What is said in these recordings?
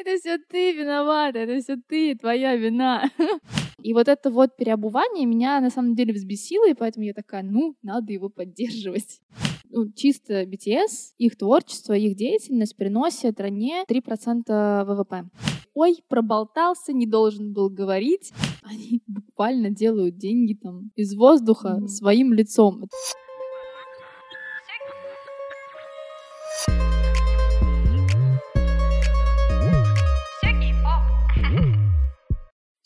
Это все ты виновата, это все ты, твоя вина. И вот это вот переобувание меня на самом деле взбесило, и поэтому я такая, ну, надо его поддерживать. Ну, чисто BTS, их творчество, их деятельность приносит стране 3% ВВП. Ой, проболтался, не должен был говорить. Они буквально делают деньги там из воздуха mm-hmm. своим лицом.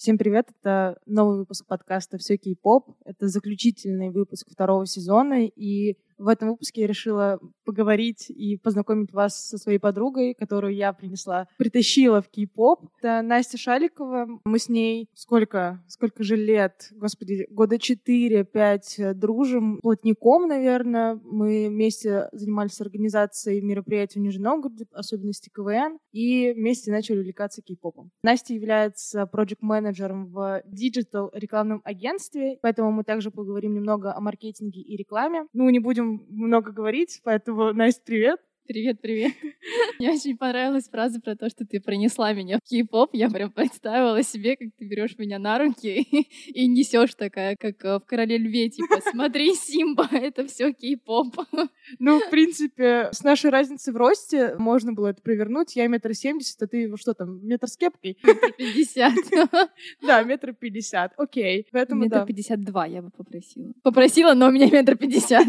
Всем привет, это новый выпуск подкаста «Все кей-поп». Это заключительный выпуск второго сезона, и в этом выпуске я решила поговорить и познакомить вас со своей подругой, которую я принесла, притащила в кей-поп. Это Настя Шаликова. Мы с ней сколько, сколько же лет, господи, года 4-5 дружим, плотненько, наверное. Мы вместе занимались организацией мероприятий в Нижнем Новгороде, особенности КВН, и вместе начали увлекаться кей-попом. Настя является проект-менеджером в digital рекламном агентстве, поэтому мы также поговорим немного о маркетинге и рекламе. Ну, не будем много говорить, поэтому, Настя, привет. Привет, привет. Мне очень понравилась фраза про то, что ты принесла меня в кей-поп. Я прям представила себе, как ты берешь меня на руки и несешь такая, как э, в короле льве, типа, смотри, Симба, это все кей-поп. Ну, в принципе, с нашей разницей в росте можно было это провернуть. Я метр семьдесят, а ты что там, метр с кепкой? Метр пятьдесят. Да, метр пятьдесят, окей. Поэтому метр пятьдесят два я бы попросила. Попросила, но у меня метр пятьдесят.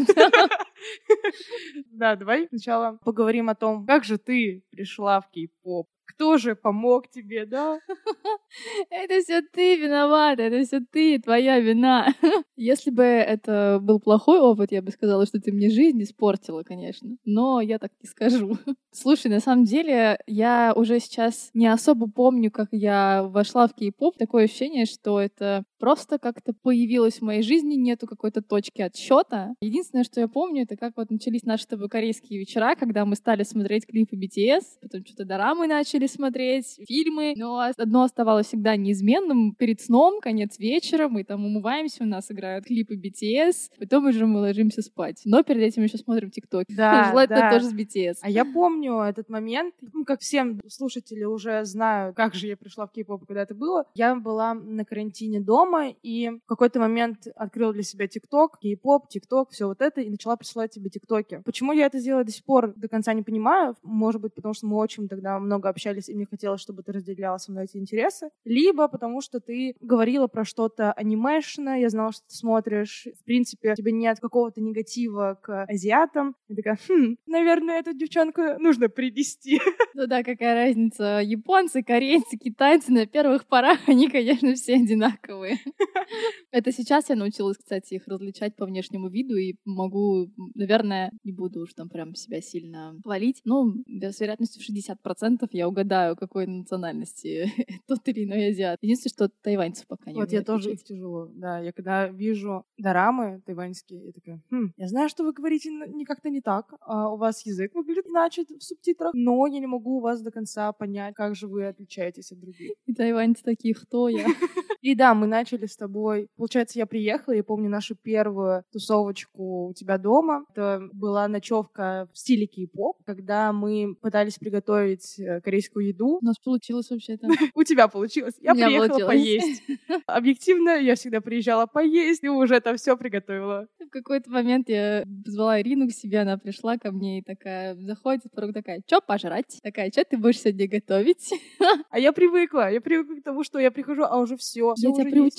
Да, давай сначала поговорим о том, как же ты пришла в кей-поп. Кто же помог тебе, да? Это все ты виновата, это все ты, твоя вина. Если бы это был плохой опыт, я бы сказала, что ты мне жизнь испортила, конечно. Но я так не скажу. Слушай, на самом деле, я уже сейчас не особо помню, как я вошла в кей-поп. Такое ощущение, что это просто как-то появилось в моей жизни, нету какой-то точки отсчета. Единственное, что я помню, это как вот начались наши тобой корейские вечера, когда мы стали смотреть клипы BTS, потом что-то дорамы начали смотреть, фильмы, но одно оставалось всегда неизменным. Перед сном, конец вечера, мы там умываемся, у нас играют клипы BTS, потом уже мы ложимся спать. Но перед этим еще смотрим ТикТок. Да, Желательно да. тоже с BTS. А я помню этот момент, ну, как всем слушатели уже знают, как же я пришла в кей-поп, когда это было. Я была на карантине дома, и в какой-то момент открыла для себя ТикТок, кей-поп, ТикТок, все вот это, и начала присылать тебе ТикТоки. Почему я это сделала до сих пор, до конца не понимаю. Может быть, потому что мы очень тогда много общались, и мне хотелось, чтобы ты разделяла со мной эти интересы. Либо потому что ты говорила про что-то анимешное, я знала, что ты смотришь. В принципе, у тебя нет какого-то негатива к азиатам. Я такая, хм, наверное, эту девчонку нужно привести. Ну да, какая разница. Японцы, корейцы, китайцы на первых порах, они, конечно, все одинаковые. Это сейчас я научилась, кстати, их различать по внешнему виду и могу, наверное, не буду уж там прям себя сильно хвалить. Ну, с вероятностью в 60% я угадаю, какой национальности тот или иной азиат. Единственное, что тайваньцев пока не Вот я тоже их тяжело, да. Я когда вижу дорамы тайваньские, я такая, хм, я знаю, что вы говорите не как-то не так, а у вас язык выглядит иначе в субтитрах, но я не могу у вас до конца понять, как же вы отличаетесь от других. И тайваньцы такие, кто я? И да, мы начали с тобой. Получается, я приехала, я помню нашу первую тусовочку у тебя дома. Это была ночевка в стиле кей-поп, когда мы пытались приготовить э, корейскую еду. У нас получилось вообще-то. У тебя получилось. Я приехала поесть. Объективно, я всегда приезжала поесть, и уже там все приготовила. В какой-то момент я позвала Ирину к себе, она пришла ко мне и такая заходит, порог такая, чё пожрать? Такая, что ты будешь сегодня готовить? А я привыкла, я привыкла к тому, что я прихожу, а уже все я тебя приучила,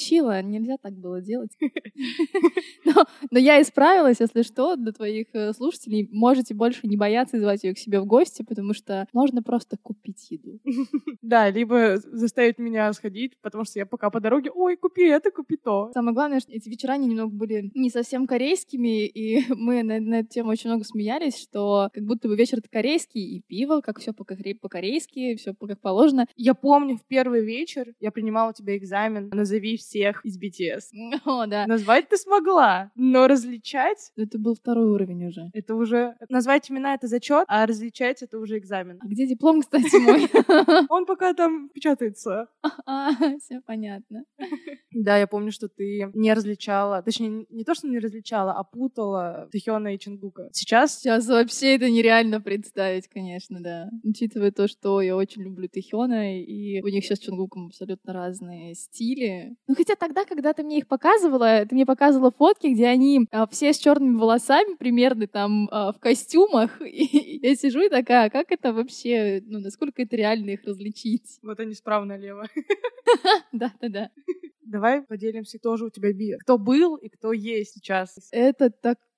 нельзя так было делать. но, но я исправилась, если что, для твоих э, слушателей. Можете больше не бояться звать ее к себе в гости, потому что можно просто купить еду. да, либо заставить меня сходить, потому что я пока по дороге, ой, купи это, купи то. Самое главное, что эти вечера они немного были не совсем корейскими, и мы на, на эту тему очень много смеялись, что как будто бы вечер корейский, и пиво, как все по-корейски, все как положено. Я помню, в первый вечер я принимала у тебя экзамен «Назови всех из BTS». О, да. Назвать ты смогла, но различать Это был второй уровень уже. это уже... Назвать имена — это зачет, а различать — это уже экзамен. А где диплом, кстати, мой? Он пока там печатается. А, все понятно. Да, я помню, что ты не различала, точнее, не то, что не различала, а путала Тэхёна и Чингука. Сейчас Сейчас вообще это нереально представить, конечно, да. Учитывая то, что я очень люблю Тэхёна, и у них сейчас с Чунгуком абсолютно разные стили. Ну, хотя тогда, когда ты мне их показывала, ты мне показывала фотки, где они а, все с черными волосами, примерно там а, в костюмах, и я сижу и такая, «А как это вообще, ну, насколько это реально их различить? вот они справа налево. Да-да-да. Давай поделимся тоже у тебя би. Кто был и кто есть сейчас. Это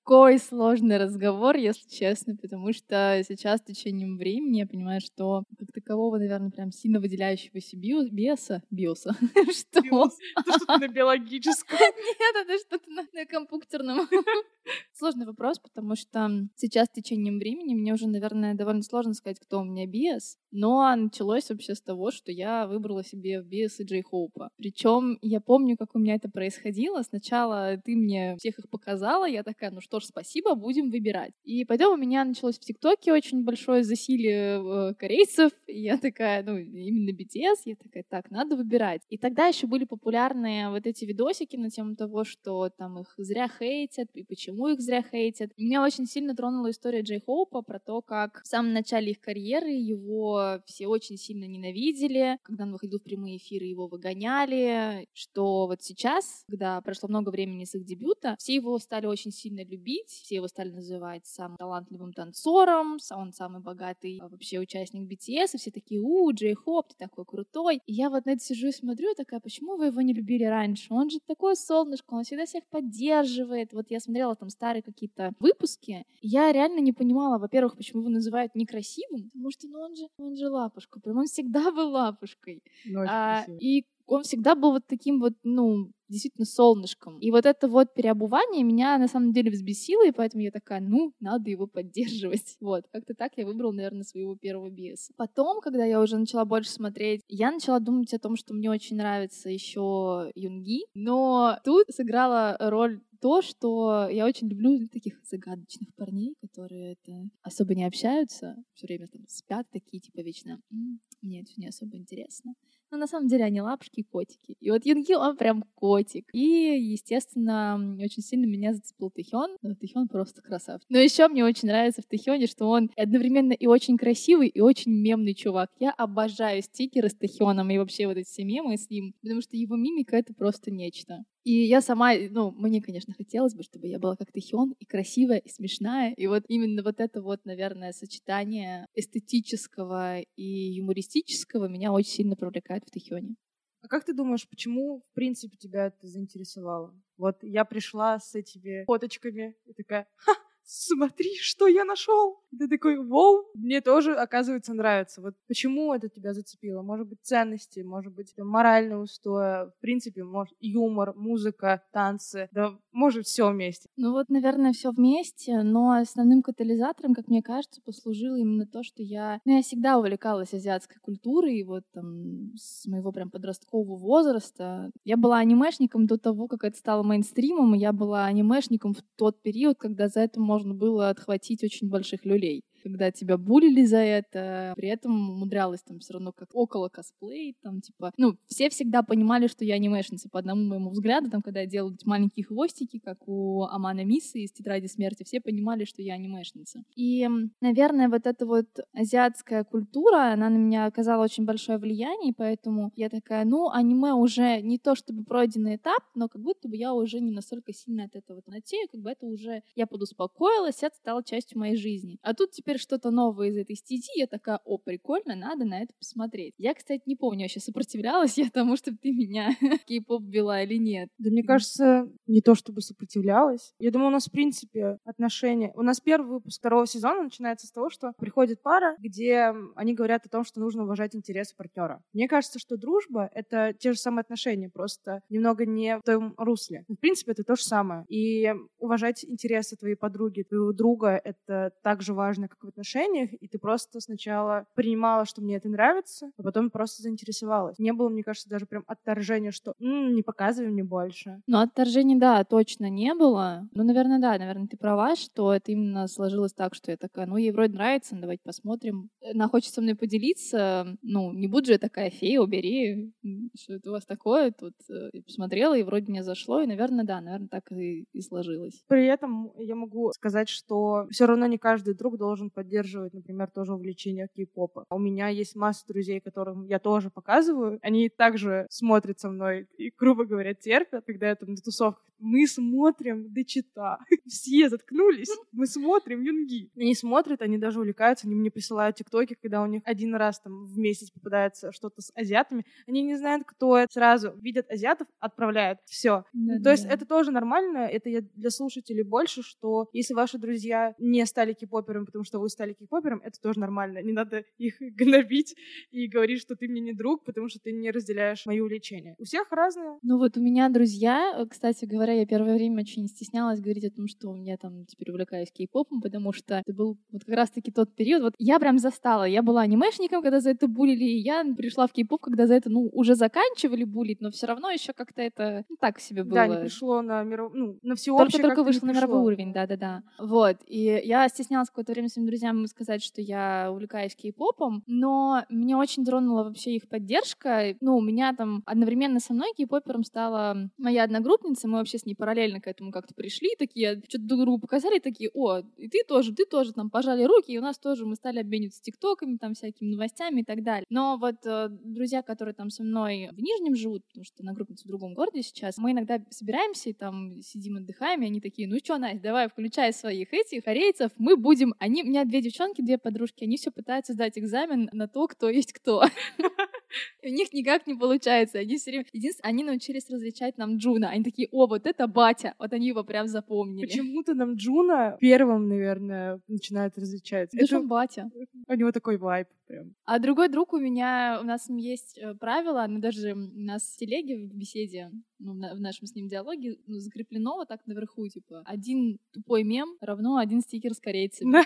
такой сложный разговор, если честно, потому что сейчас с течением времени я понимаю, что как такового, наверное, прям сильно выделяющегося био- биоса, биоса, что? Это что-то на биологическом. Нет, это что-то на, компьютерном. Сложный вопрос, потому что сейчас с течением времени мне уже, наверное, довольно сложно сказать, кто у меня биос. Но началось вообще с того, что я выбрала себе в биосы Джей Хоупа. Причем я помню, как у меня это происходило. Сначала ты мне всех их показала, я такая, ну что ж, спасибо, будем выбирать. И потом у меня началось в ТикТоке очень большое засилие э, корейцев. И я такая, ну, именно BTS, я такая, так, надо выбирать. И тогда еще были популярны вот эти видосики на тему того, что там их зря хейтят, и почему их зря хейтят. Меня очень сильно тронула история Джей Хоупа про то, как в самом начале их карьеры его все очень сильно ненавидели, когда он выходил в прямые эфиры, его выгоняли, что вот сейчас, когда прошло много времени с их дебюта, все его стали очень сильно любить, все его стали называть самым талантливым танцором, он самый богатый а, вообще участник BTS, и все такие, у, Джей Хоп, ты такой крутой. И я вот на это сижу и смотрю, такая, почему вы его не любили раньше? Он же такое солнышко, он всегда всех поддерживает. Вот я смотрела там старые какие-то выпуски, я реально не понимала, во-первых, почему его называют некрасивым, потому что, ну, он же, он же лапушка, прям он всегда был лапушкой. Ну, А, и он всегда был вот таким вот, ну, действительно солнышком. И вот это вот переобувание меня на самом деле взбесило, и поэтому я такая, ну, надо его поддерживать. Вот, как-то так я выбрала, наверное, своего первого биеса. Потом, когда я уже начала больше смотреть, я начала думать о том, что мне очень нравится еще Юнги, но тут сыграла роль то, что я очень люблю таких загадочных парней, которые это особо не общаются, все время там спят такие, типа вечно. «М, Мне это не особо интересно. Но на самом деле они лапушки и котики. И вот Юнги, он прям котик. И, естественно, очень сильно меня зацепил Тэхён. Ну, Тэхён просто красавчик. Но еще мне очень нравится в Тэхёне, что он одновременно и очень красивый, и очень мемный чувак. Я обожаю стикеры с Тэхёном и вообще вот эти все мемы с ним, потому что его мимика — это просто нечто. И я сама, ну, мне, конечно, хотелось бы, чтобы я была как Тэхён, и красивая, и смешная. И вот именно вот это вот, наверное, сочетание эстетического и юмористического меня очень сильно привлекает в Тэхёне. А как ты думаешь, почему, в принципе, тебя это заинтересовало? Вот я пришла с этими фоточками и такая, ха, смотри, что я нашел. И ты такой, вау, мне тоже, оказывается, нравится. Вот почему это тебя зацепило? Может быть, ценности, может быть, это моральные устои, в принципе, может, юмор, музыка, танцы, да, может, все вместе. Ну вот, наверное, все вместе, но основным катализатором, как мне кажется, послужило именно то, что я... Ну, я всегда увлекалась азиатской культурой, и вот там с моего прям подросткового возраста. Я была анимешником до того, как это стало мейнстримом, и я была анимешником в тот период, когда за это можно было отхватить очень больших люлей когда тебя булили за это, при этом умудрялась там все равно как около косплей, там типа, ну, все всегда понимали, что я анимешница по одному моему взгляду, там, когда я делала эти маленькие хвостики, как у Амана Мисы из «Тетради смерти», все понимали, что я анимешница. И, наверное, вот эта вот азиатская культура, она на меня оказала очень большое влияние, поэтому я такая, ну, аниме уже не то чтобы пройденный этап, но как будто бы я уже не настолько сильно от этого фанатею, как бы это уже, я подуспокоилась, это стало частью моей жизни. А тут теперь что-то новое из этой стези, я такая, о, прикольно, надо на это посмотреть. Я, кстати, не помню, вообще сопротивлялась я тому, чтобы ты меня кей-поп вела или нет. Да мне кажется, не то чтобы сопротивлялась. Я думаю, у нас, в принципе, отношения... У нас первый выпуск второго сезона начинается с того, что приходит пара, где они говорят о том, что нужно уважать интересы партнера. Мне кажется, что дружба — это те же самые отношения, просто немного не в том русле. В принципе, это то же самое. И уважать интересы твоей подруги, твоего друга — это так же важно, как как в отношениях, и ты просто сначала принимала, что мне это нравится, а потом просто заинтересовалась. Не было, мне кажется, даже прям отторжения, что «М, не показывай мне больше. Ну, отторжений, да, точно не было. Ну, наверное, да, наверное, ты права, что это именно сложилось так, что я такая, ну, ей вроде нравится, ну, давайте посмотрим. Она хочет со мной поделиться, ну, не буду же я такая фея, убери, что это у вас такое тут. Э, Я посмотрела, и вроде мне зашло, и, наверное, да, наверное, так и, и сложилось. При этом я могу сказать, что все равно не каждый друг должен поддерживать, например, тоже увлечение кей-попа. У меня есть масса друзей, которым я тоже показываю. Они также смотрят со мной и, грубо говоря, терпят, когда я там на тусовках. Мы смотрим Дечита. Все заткнулись. Мы смотрим Юнги. Они смотрят, они даже увлекаются, они мне присылают тиктоки, когда у них один раз там в месяц попадается что-то с азиатами. Они не знают, кто это. Сразу видят азиатов, отправляют. Все. Ну, То есть это тоже нормально, это я для слушателей больше, что если ваши друзья не стали кей-попером, потому что вы стали кей-попером, это тоже нормально. Не надо их гнобить и говорить, что ты мне не друг, потому что ты не разделяешь мои увлечения. У всех разные. Ну вот у меня друзья, э, кстати говоря, я первое время очень стеснялась говорить о том, что у меня там теперь увлекаюсь кей-попом, потому что это был вот как раз-таки тот период. Вот я прям застала. Я была анимешником, когда за это булили, и я пришла в кей-поп, когда за это, ну, уже заканчивали булить, но все равно еще как-то это ну, так себе было. Да, не пришло на миров... ну, на всеобщее Только-только вышло на мировой уровень, да-да-да. Вот. И я стеснялась какое-то время своим друзьям сказать, что я увлекаюсь кей-попом, но меня очень тронула вообще их поддержка. Ну, у меня там одновременно со мной кей-попером стала моя одногруппница, мы вообще с ней параллельно к этому как-то пришли, такие, что-то друг другу показали, такие, о, и ты тоже, ты тоже, там, пожали руки, и у нас тоже мы стали обмениваться тиктоками, там, всякими новостями и так далее. Но вот э, друзья, которые там со мной в Нижнем живут, потому что одногруппница в другом городе сейчас, мы иногда собираемся и там сидим, отдыхаем, и они такие, ну что, Настя, давай, включай своих этих корейцев, мы будем... Они, меня две девчонки, две подружки, они все пытаются сдать экзамен на то, кто есть кто. У них никак не получается. Они все время... Единственное, они научились различать Намджуна. Они такие, о, вот это батя. Вот они его прям запомнили. Почему-то Намджуна первым, наверное, начинает различать. Же Это- батя. У него такой вайб прям. А другой друг у меня, у нас есть э, правило, оно даже у нас в телеге в беседе, ну, в на- в нашем с ним диалоге ну, закреплено вот так наверху, типа, один тупой мем равно один стикер с корейцами.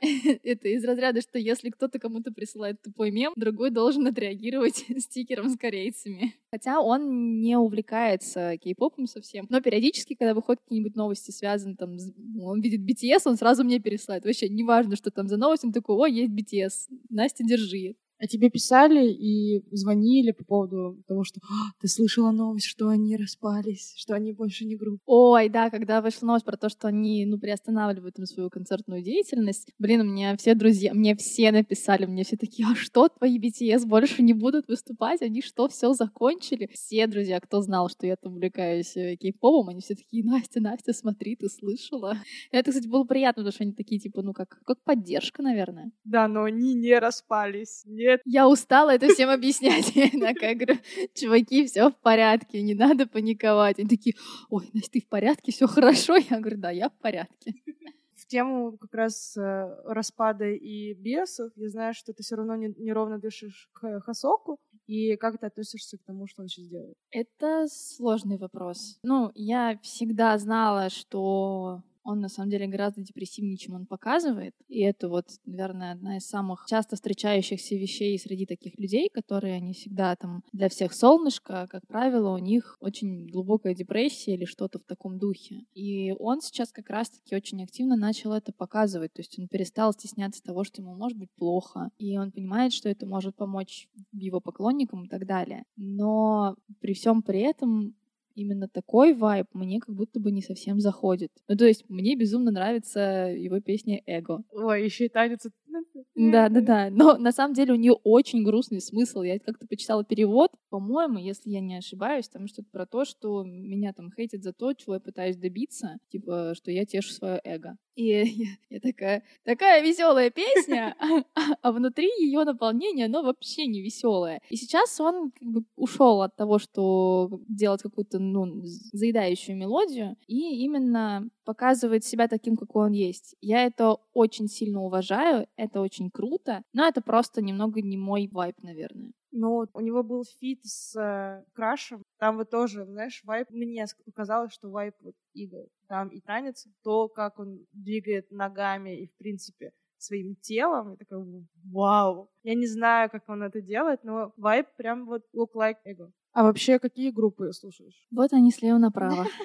Это из разряда, что если кто-то кому-то присылает тупой мем, другой должен отреагировать стикером с корейцами. Хотя он не увлекается кей-попом совсем, но периодически, когда выходят какие-нибудь новости, связанные там, с- он видит BTS, он сразу мне пересылает. Вообще, неважно, что там за новость, он такой, о, есть BTS, Настя, держи. А тебе писали и звонили по поводу того, что «А, ты слышала новость, что они распались, что они больше не группа. Ой, да, когда вышла новость про то, что они, ну, приостанавливают им свою концертную деятельность, блин, у меня все друзья, мне все написали, мне все такие, а что, твои BTS больше не будут выступать? Они что, все закончили? Все друзья, кто знал, что я там увлекаюсь э, кей-попом, они все такие, Настя, Настя, смотри, ты слышала? Это, кстати, было приятно, потому что они такие, типа, ну, как, как поддержка, наверное. Да, но они не распались. Нет. Я устала это всем объяснять. Я такая говорю, чуваки, все в порядке, не надо паниковать. Они такие, ой, Настя, ты в порядке, все хорошо? Я говорю, да, я в порядке. В тему как раз э, распада и бесов, я знаю, что ты все равно не- неровно дышишь к Хасоку, и как ты относишься к тому, что он сейчас делает? Это сложный вопрос. Ну, я всегда знала, что он на самом деле гораздо депрессивнее, чем он показывает. И это вот, наверное, одна из самых часто встречающихся вещей среди таких людей, которые они всегда там для всех солнышко, как правило, у них очень глубокая депрессия или что-то в таком духе. И он сейчас как раз-таки очень активно начал это показывать. То есть он перестал стесняться того, что ему может быть плохо. И он понимает, что это может помочь его поклонникам и так далее. Но при всем при этом именно такой вайб мне как будто бы не совсем заходит. Ну, то есть мне безумно нравится его песня «Эго». Ой, еще и танец. Да, да, да. Но на самом деле у нее очень грустный смысл. Я как-то почитала перевод. По-моему, если я не ошибаюсь, там что-то про то, что меня там хейтят за то, чего я пытаюсь добиться, типа, что я тешу свое эго. И я, я такая, такая веселая песня, а, а внутри ее наполнение, оно вообще не веселое. И сейчас он как бы ушел от того, что делать какую-то ну, заедающую мелодию, и именно показывает себя таким, какой он есть. Я это очень сильно уважаю, это очень круто, но это просто немного не мой вайб, наверное. Ну, у него был фит с э, Крашем. Там вот тоже, знаешь, вайб... Мне показалось, что вайб вот Ego. Там и танец, то, как он двигает ногами и, в принципе, своим телом. Я такая, вау. Я не знаю, как он это делает, но вайб прям вот look like Ego. А вообще, какие группы слушаешь? Вот они слева направо.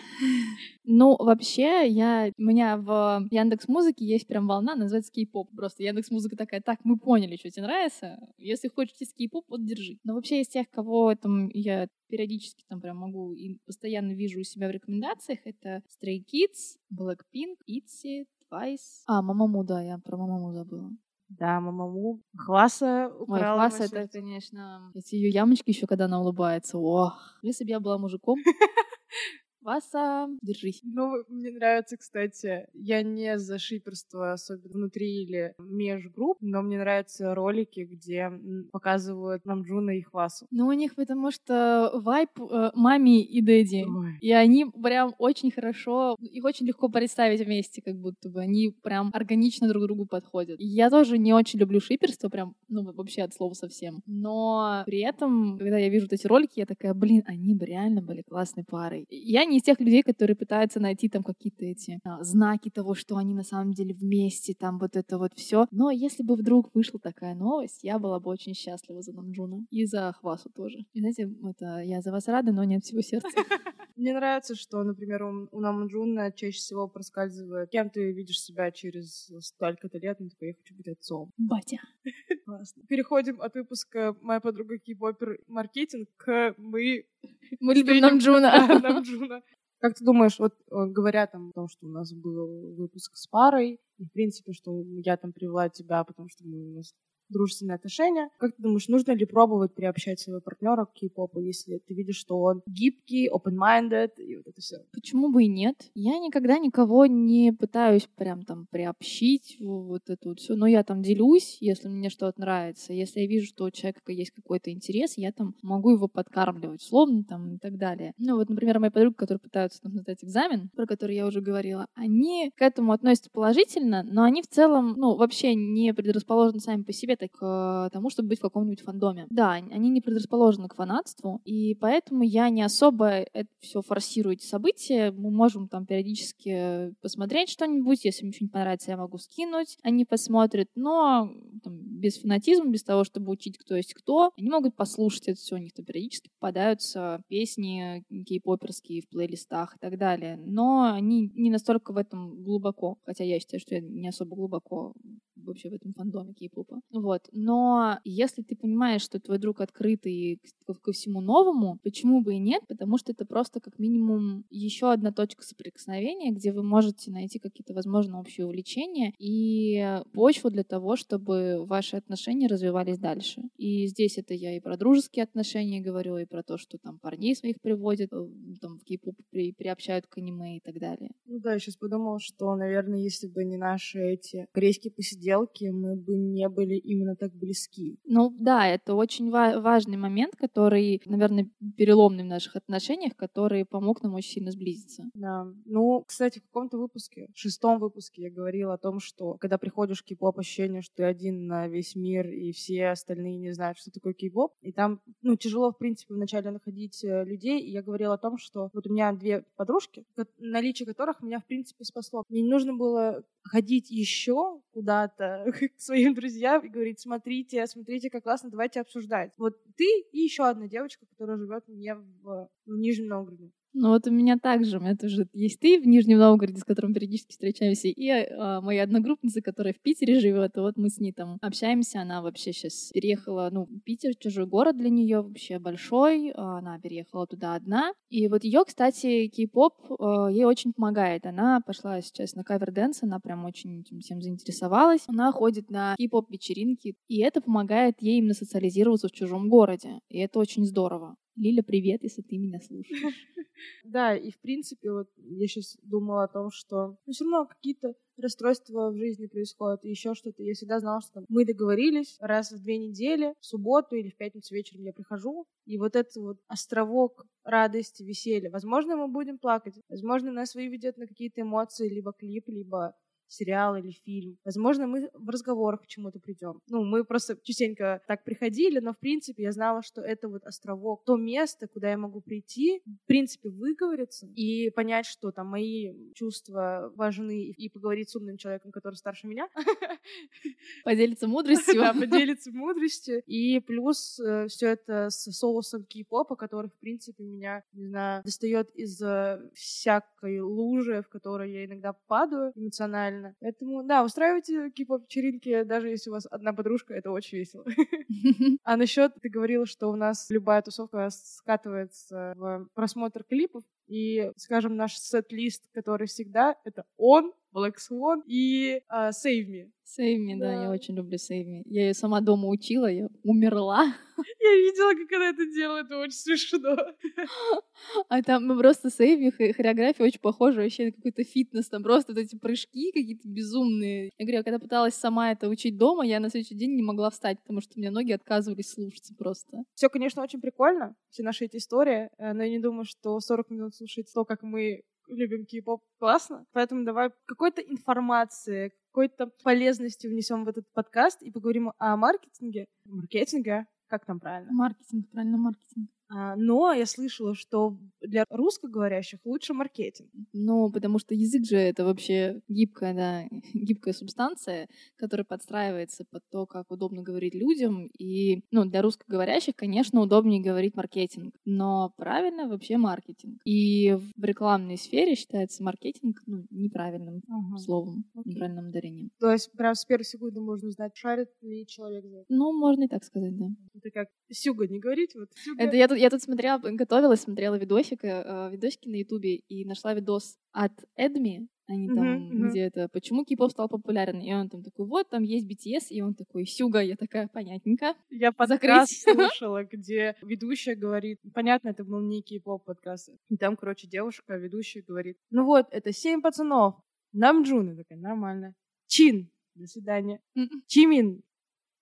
Ну, вообще, я, у меня в Яндекс Музыке есть прям волна, называется кей-поп. Просто Яндекс Музыка такая, так, мы поняли, что тебе нравится. Если хочешь кей-поп, вот держи. Но вообще из тех, кого там я периодически там прям могу и постоянно вижу у себя в рекомендациях, это Stray Kids, Blackpink, ITZY, Twice. А, Мамаму, да, я про Мамаму забыла. Да, Мамаму. Хваса украла. Ой, Хваса это, конечно, эти ее ямочки еще, когда она улыбается. Ох, если бы я была мужиком, Васа, держись. Ну, мне нравится, кстати, я не за шиперство, особенно внутри или межгрупп, но мне нравятся ролики, где показывают Намджуна и Хвасу. Ну, у них потому что вайб э, mommy и daddy. Ой. И они прям очень хорошо, их очень легко представить вместе, как будто бы. Они прям органично друг другу подходят. Я тоже не очень люблю шиперство, прям, ну, вообще от слова совсем. Но при этом, когда я вижу вот эти ролики, я такая, блин, они бы реально были классной парой. Я не из тех людей, которые пытаются найти там какие-то эти а, знаки того, что они на самом деле вместе, там вот это вот все. Но если бы вдруг вышла такая новость, я была бы очень счастлива за Намджуна. И за Хвасу тоже. И знаете, это я за вас рада, но не от всего сердца. Мне нравится, что, например, у, у Намджуна чаще всего проскальзывает, кем ты видишь себя через столько-то лет, ну, такой, я хочу быть отцом. Батя. Классно. Переходим от выпуска «Моя подруга кипопер маркетинг» к «Мы мы любим Намджуна. Намджуна. Как ты думаешь, вот э, говоря там о том, что у нас был выпуск с парой, и в принципе, что я там привела тебя, потому что мы, у нас дружественные отношения. Как ты думаешь, нужно ли пробовать приобщать своего партнера к кей-попу, если ты видишь, что он гибкий, open-minded и вот это все? Почему бы и нет? Я никогда никого не пытаюсь прям там приобщить вот это вот все, но я там делюсь, если мне что-то нравится. Если я вижу, что у человека есть какой-то интерес, я там могу его подкармливать словно там и так далее. Ну вот, например, мои подруги, которые пытаются там сдать экзамен, про который я уже говорила, они к этому относятся положительно, но они в целом, ну, вообще не предрасположены сами по себе к э, тому, чтобы быть в каком-нибудь фандоме. Да, они не предрасположены к фанатству, и поэтому я не особо это все форсирую эти события. Мы можем там периодически посмотреть что-нибудь, если мне что-нибудь понравится, я могу скинуть, они посмотрят, но там, без фанатизма, без того, чтобы учить, кто есть кто, они могут послушать это все, у них там периодически попадаются песни кей-поперские в плейлистах и так далее, но они не настолько в этом глубоко, хотя я считаю, что я не особо глубоко вообще в этом фандоме кей-попа. Вот. Но если ты понимаешь, что твой друг открытый ко, ко всему новому, почему бы и нет? Потому что это просто как минимум еще одна точка соприкосновения, где вы можете найти какие-то, возможно, общие увлечения и почву для того, чтобы ваши отношения развивались дальше. И здесь это я и про дружеские отношения говорю, и про то, что там парней своих приводят, э, там в кей-поп при, приобщают к аниме и так далее. Ну да, я сейчас подумала, что, наверное, если бы не наши эти корейские посиделки, сделки мы бы не были именно так близки. Ну да, это очень ва- важный момент, который, наверное, переломный в наших отношениях, который помог нам очень сильно сблизиться. Да. Ну, кстати, в каком-то выпуске, в шестом выпуске я говорила о том, что когда приходишь в кей-поп, ощущение, что ты один на весь мир, и все остальные не знают, что такое кей-поп. И там, ну, тяжело, в принципе, вначале находить э, людей. И я говорила о том, что вот у меня две подружки, наличие которых меня, в принципе, спасло. Мне не нужно было ходить еще куда-то к своим друзьям и говорить, смотрите, смотрите, как классно, давайте обсуждать. Вот ты и еще одна девочка, которая живет мне в, в Нижнем Новгороде. Ну вот у меня также, у меня тоже есть ты в Нижнем Новгороде, с которым периодически встречаемся, и э, моя одногруппница, которая в Питере живет, и вот мы с ней там общаемся, она вообще сейчас переехала, ну, Питер, чужой город для нее вообще большой, она переехала туда одна, и вот ее, кстати, кей-поп э, ей очень помогает, она пошла сейчас на cover dance, она прям очень этим всем заинтересовалась, она ходит на кей-поп вечеринки, и это помогает ей именно социализироваться в чужом городе, и это очень здорово. Лиля, привет, если ты меня слушаешь. Да, и в принципе, вот я сейчас думала о том, что ну, все равно какие-то расстройства в жизни происходят, и еще что-то. Я всегда знала, что там, мы договорились раз в две недели, в субботу или в пятницу вечером я прихожу, и вот этот вот островок радости, веселья. Возможно, мы будем плакать, возможно, нас выведет на какие-то эмоции, либо клип, либо сериал или фильм. Возможно, мы в разговорах к чему-то придем. Ну, мы просто частенько так приходили, но, в принципе, я знала, что это вот островок, то место, куда я могу прийти, в принципе, выговориться и понять, что там мои чувства важны, и поговорить с умным человеком, который старше меня. Поделиться мудростью. Да, поделиться мудростью. И плюс э, все это с соусом кей-попа, который, в принципе, меня, не знаю, достает из всякой лужи, в которой я иногда падаю эмоционально. Поэтому, да, устраивайте кей-поп-вечеринки, даже если у вас одна подружка, это очень весело. А насчет, ты говорила, что у нас любая тусовка скатывается в просмотр клипов, и, скажем, наш сет-лист, который всегда, это он, Black Swan и uh, Save Me. Save Me, да. да, я очень люблю Save Me. Я ее сама дома учила, я умерла. Я видела, как она это делала, это очень смешно. А там ну, просто Save Me, хореография очень похожа вообще на какой-то фитнес, там просто вот эти прыжки какие-то безумные. Я говорю, когда пыталась сама это учить дома, я на следующий день не могла встать, потому что у меня ноги отказывались слушаться просто. Все, конечно, очень прикольно, все наши эти истории, э, но я не думаю, что 40 минут слушать то, как мы любим кей-поп, классно. Поэтому давай какой-то информации, какой-то полезности внесем в этот подкаст и поговорим о маркетинге. Маркетинге, как там правильно? Маркетинг, правильно, маркетинг. А, но я слышала, что для русскоговорящих лучше маркетинг. Ну, потому что язык же это вообще гибкая, да, гибкая субстанция, которая подстраивается под то, как удобно говорить людям. И, ну, для русскоговорящих, конечно, удобнее говорить маркетинг, но правильно вообще маркетинг. И в рекламной сфере считается маркетинг ну, неправильным ага. словом, Окей. неправильным ударением. То есть прям с первой секунды можно узнать, шарит ли человек за это? Ну, можно и так сказать, да. Это как Сюга не говорить, вот Сюга... Это я тут, я тут смотрела, готовилась, смотрела видосик, э, видосики на Ютубе и нашла видос от Эдми, они там, uh-huh, uh-huh. где это, почему кей-поп стал популярен, и он там такой, вот, там есть BTS, и он такой, Сюга, я такая, понятненько. Я подкаст слушала, где ведущая говорит, понятно, это был не кей-поп подкаст, и там, короче, девушка, ведущая говорит, ну вот, это семь пацанов, нам Джуна такая, нормально, Чин, до свидания, Чимин,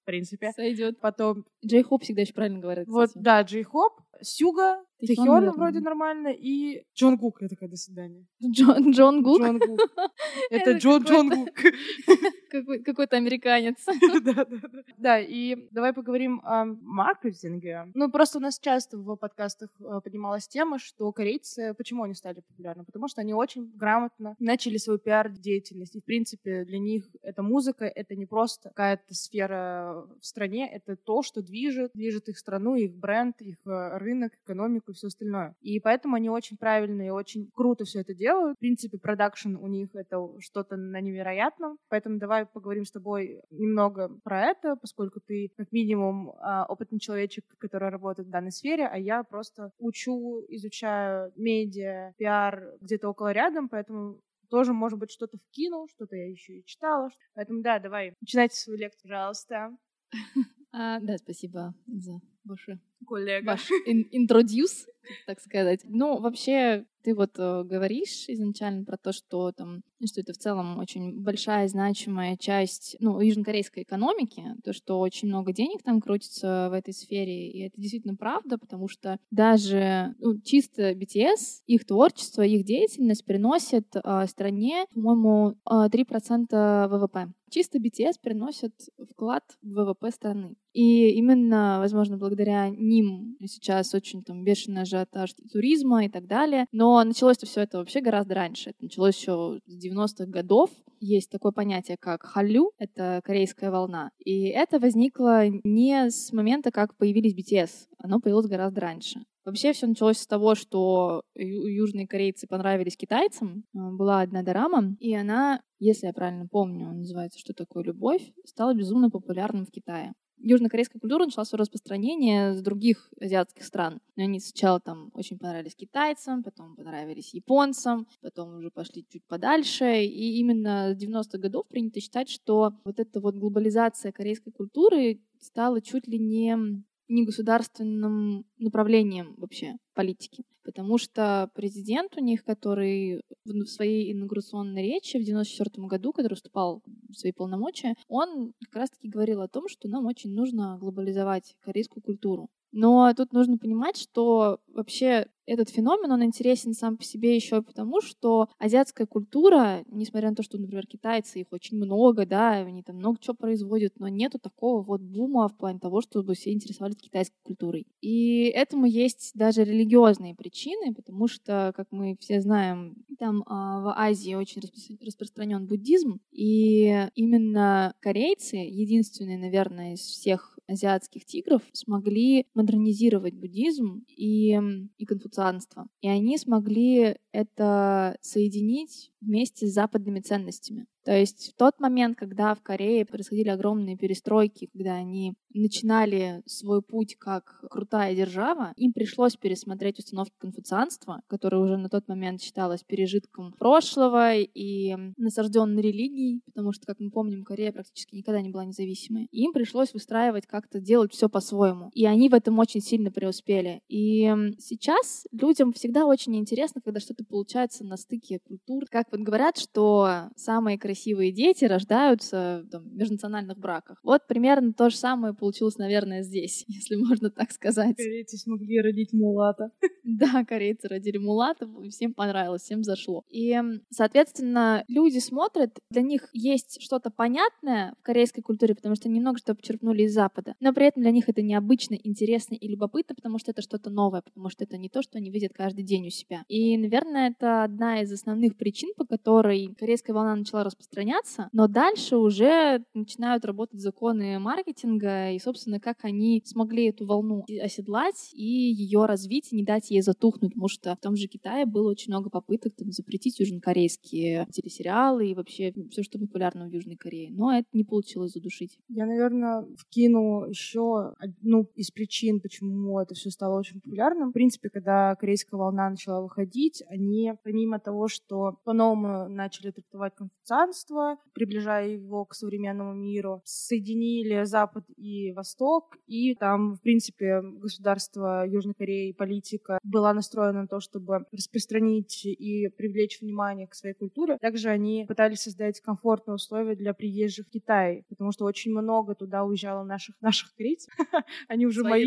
в принципе. Сойдет. Потом... Джей Хоп всегда еще правильно говорит. Вот, кстати. да, Джей Хоп, Сюга, Тэхён вроде нормально, и Джон Гук. Я такая, до свидания. Джон, Джон Гук? Джон Гук. Это Джон Джон Гук. Какой-то американец. Да, да, да. Да, и давай поговорим о маркетинге. Ну, просто у нас часто в подкастах э, поднималась тема, что корейцы, почему они стали популярны? Потому что они очень грамотно начали свою пиар-деятельность. И, в принципе, для них эта музыка, это не просто какая-то сфера в стране, это то, что движет, движет их страну, их бренд, их э, рынок, экономику и все остальное. И поэтому они очень правильно и очень круто все это делают. В принципе, продакшн у них это что-то на невероятном. Поэтому давай поговорим с тобой немного про это, поскольку ты как минимум а, опытный человечек, который работает в данной сфере, а я просто учу, изучаю медиа, пиар где-то около рядом, поэтому тоже, может быть, что-то вкинул, что-то я еще и читала. Поэтому, да, давай, начинайте свою лекцию, пожалуйста. А, да, спасибо за ваше коллега. Ваш интродюс, так сказать. Ну, вообще, ты вот э, говоришь изначально про то, что там, что это в целом очень большая значимая часть, ну, южнокорейской экономики, то, что очень много денег там крутится в этой сфере, и это действительно правда, потому что даже ну, чисто BTS, их творчество, их деятельность приносит э, стране, по-моему, э, 3% ВВП. Чисто BTS приносит вклад в ВВП страны. И именно, возможно, благодаря ним сейчас очень там бешеный ажиотаж туризма и так далее. Но началось-то все это вообще гораздо раньше. Это началось еще с 90-х годов. Есть такое понятие, как халю, это корейская волна. И это возникло не с момента, как появились BTS. Оно появилось гораздо раньше. Вообще все началось с того, что южные корейцы понравились китайцам. Э, была одна дорама, и она, если я правильно помню, называется «Что такое любовь?», стала безумно популярным в Китае южнокорейская культура начала свое распространение с других азиатских стран. Они сначала там очень понравились китайцам, потом понравились японцам, потом уже пошли чуть подальше. И именно с 90-х годов принято считать, что вот эта вот глобализация корейской культуры стала чуть ли не не государственным направлением вообще политики. Потому что президент у них, который в своей инаугурационной речи в 1994 году, который вступал в свои полномочия, он как раз-таки говорил о том, что нам очень нужно глобализовать корейскую культуру. Но тут нужно понимать, что вообще этот феномен, он интересен сам по себе еще потому, что азиатская культура, несмотря на то, что, например, китайцы, их очень много, да, они там много чего производят, но нету такого вот бума в плане того, чтобы все интересовались китайской культурой. И этому есть даже религиозные причины, потому что, как мы все знаем, там а, в Азии очень распространен буддизм, и именно корейцы, единственные, наверное, из всех азиатских тигров смогли модернизировать буддизм и, и конфуцианство. И они смогли это соединить вместе с западными ценностями. То есть в тот момент, когда в Корее происходили огромные перестройки, когда они начинали свой путь как крутая держава, им пришлось пересмотреть установки конфуцианства, которое уже на тот момент считалось пережитком прошлого и насажденной религией, потому что, как мы помним, Корея практически никогда не была независимой. Им пришлось выстраивать как-то делать все по-своему. И они в этом очень сильно преуспели. И сейчас людям всегда очень интересно, когда что-то получается на стыке культур. Как вот говорят, что самые красивые красивые дети рождаются там, в межнациональных браках. Вот примерно то же самое получилось, наверное, здесь, если можно так сказать. Корейцы смогли родить мулата. Да, корейцы родили мулата, всем понравилось, всем зашло. И, соответственно, люди смотрят, для них есть что-то понятное в корейской культуре, потому что немного что почерпнули из Запада, но при этом для них это необычно, интересно и любопытно, потому что это что-то новое, потому что это не то, что они видят каждый день у себя. И, наверное, это одна из основных причин, по которой корейская волна начала распространяться распространяться, но дальше уже начинают работать законы маркетинга и, собственно, как они смогли эту волну оседлать и ее развить, и не дать ей затухнуть, потому что в том же Китае было очень много попыток там, запретить южнокорейские телесериалы и вообще все, что популярно в Южной Корее, но это не получилось задушить. Я, наверное, вкину еще одну из причин, почему это все стало очень популярным. В принципе, когда корейская волна начала выходить, они, помимо того, что по-новому начали трактовать конфуцианство, христианство, приближая его к современному миру, соединили Запад и Восток, и там, в принципе, государство Южной Кореи, политика была настроена на то, чтобы распространить и привлечь внимание к своей культуре. Также они пытались создать комфортные условия для приезжих в Китай, потому что очень много туда уезжало наших, наших корейцев. Они уже мои,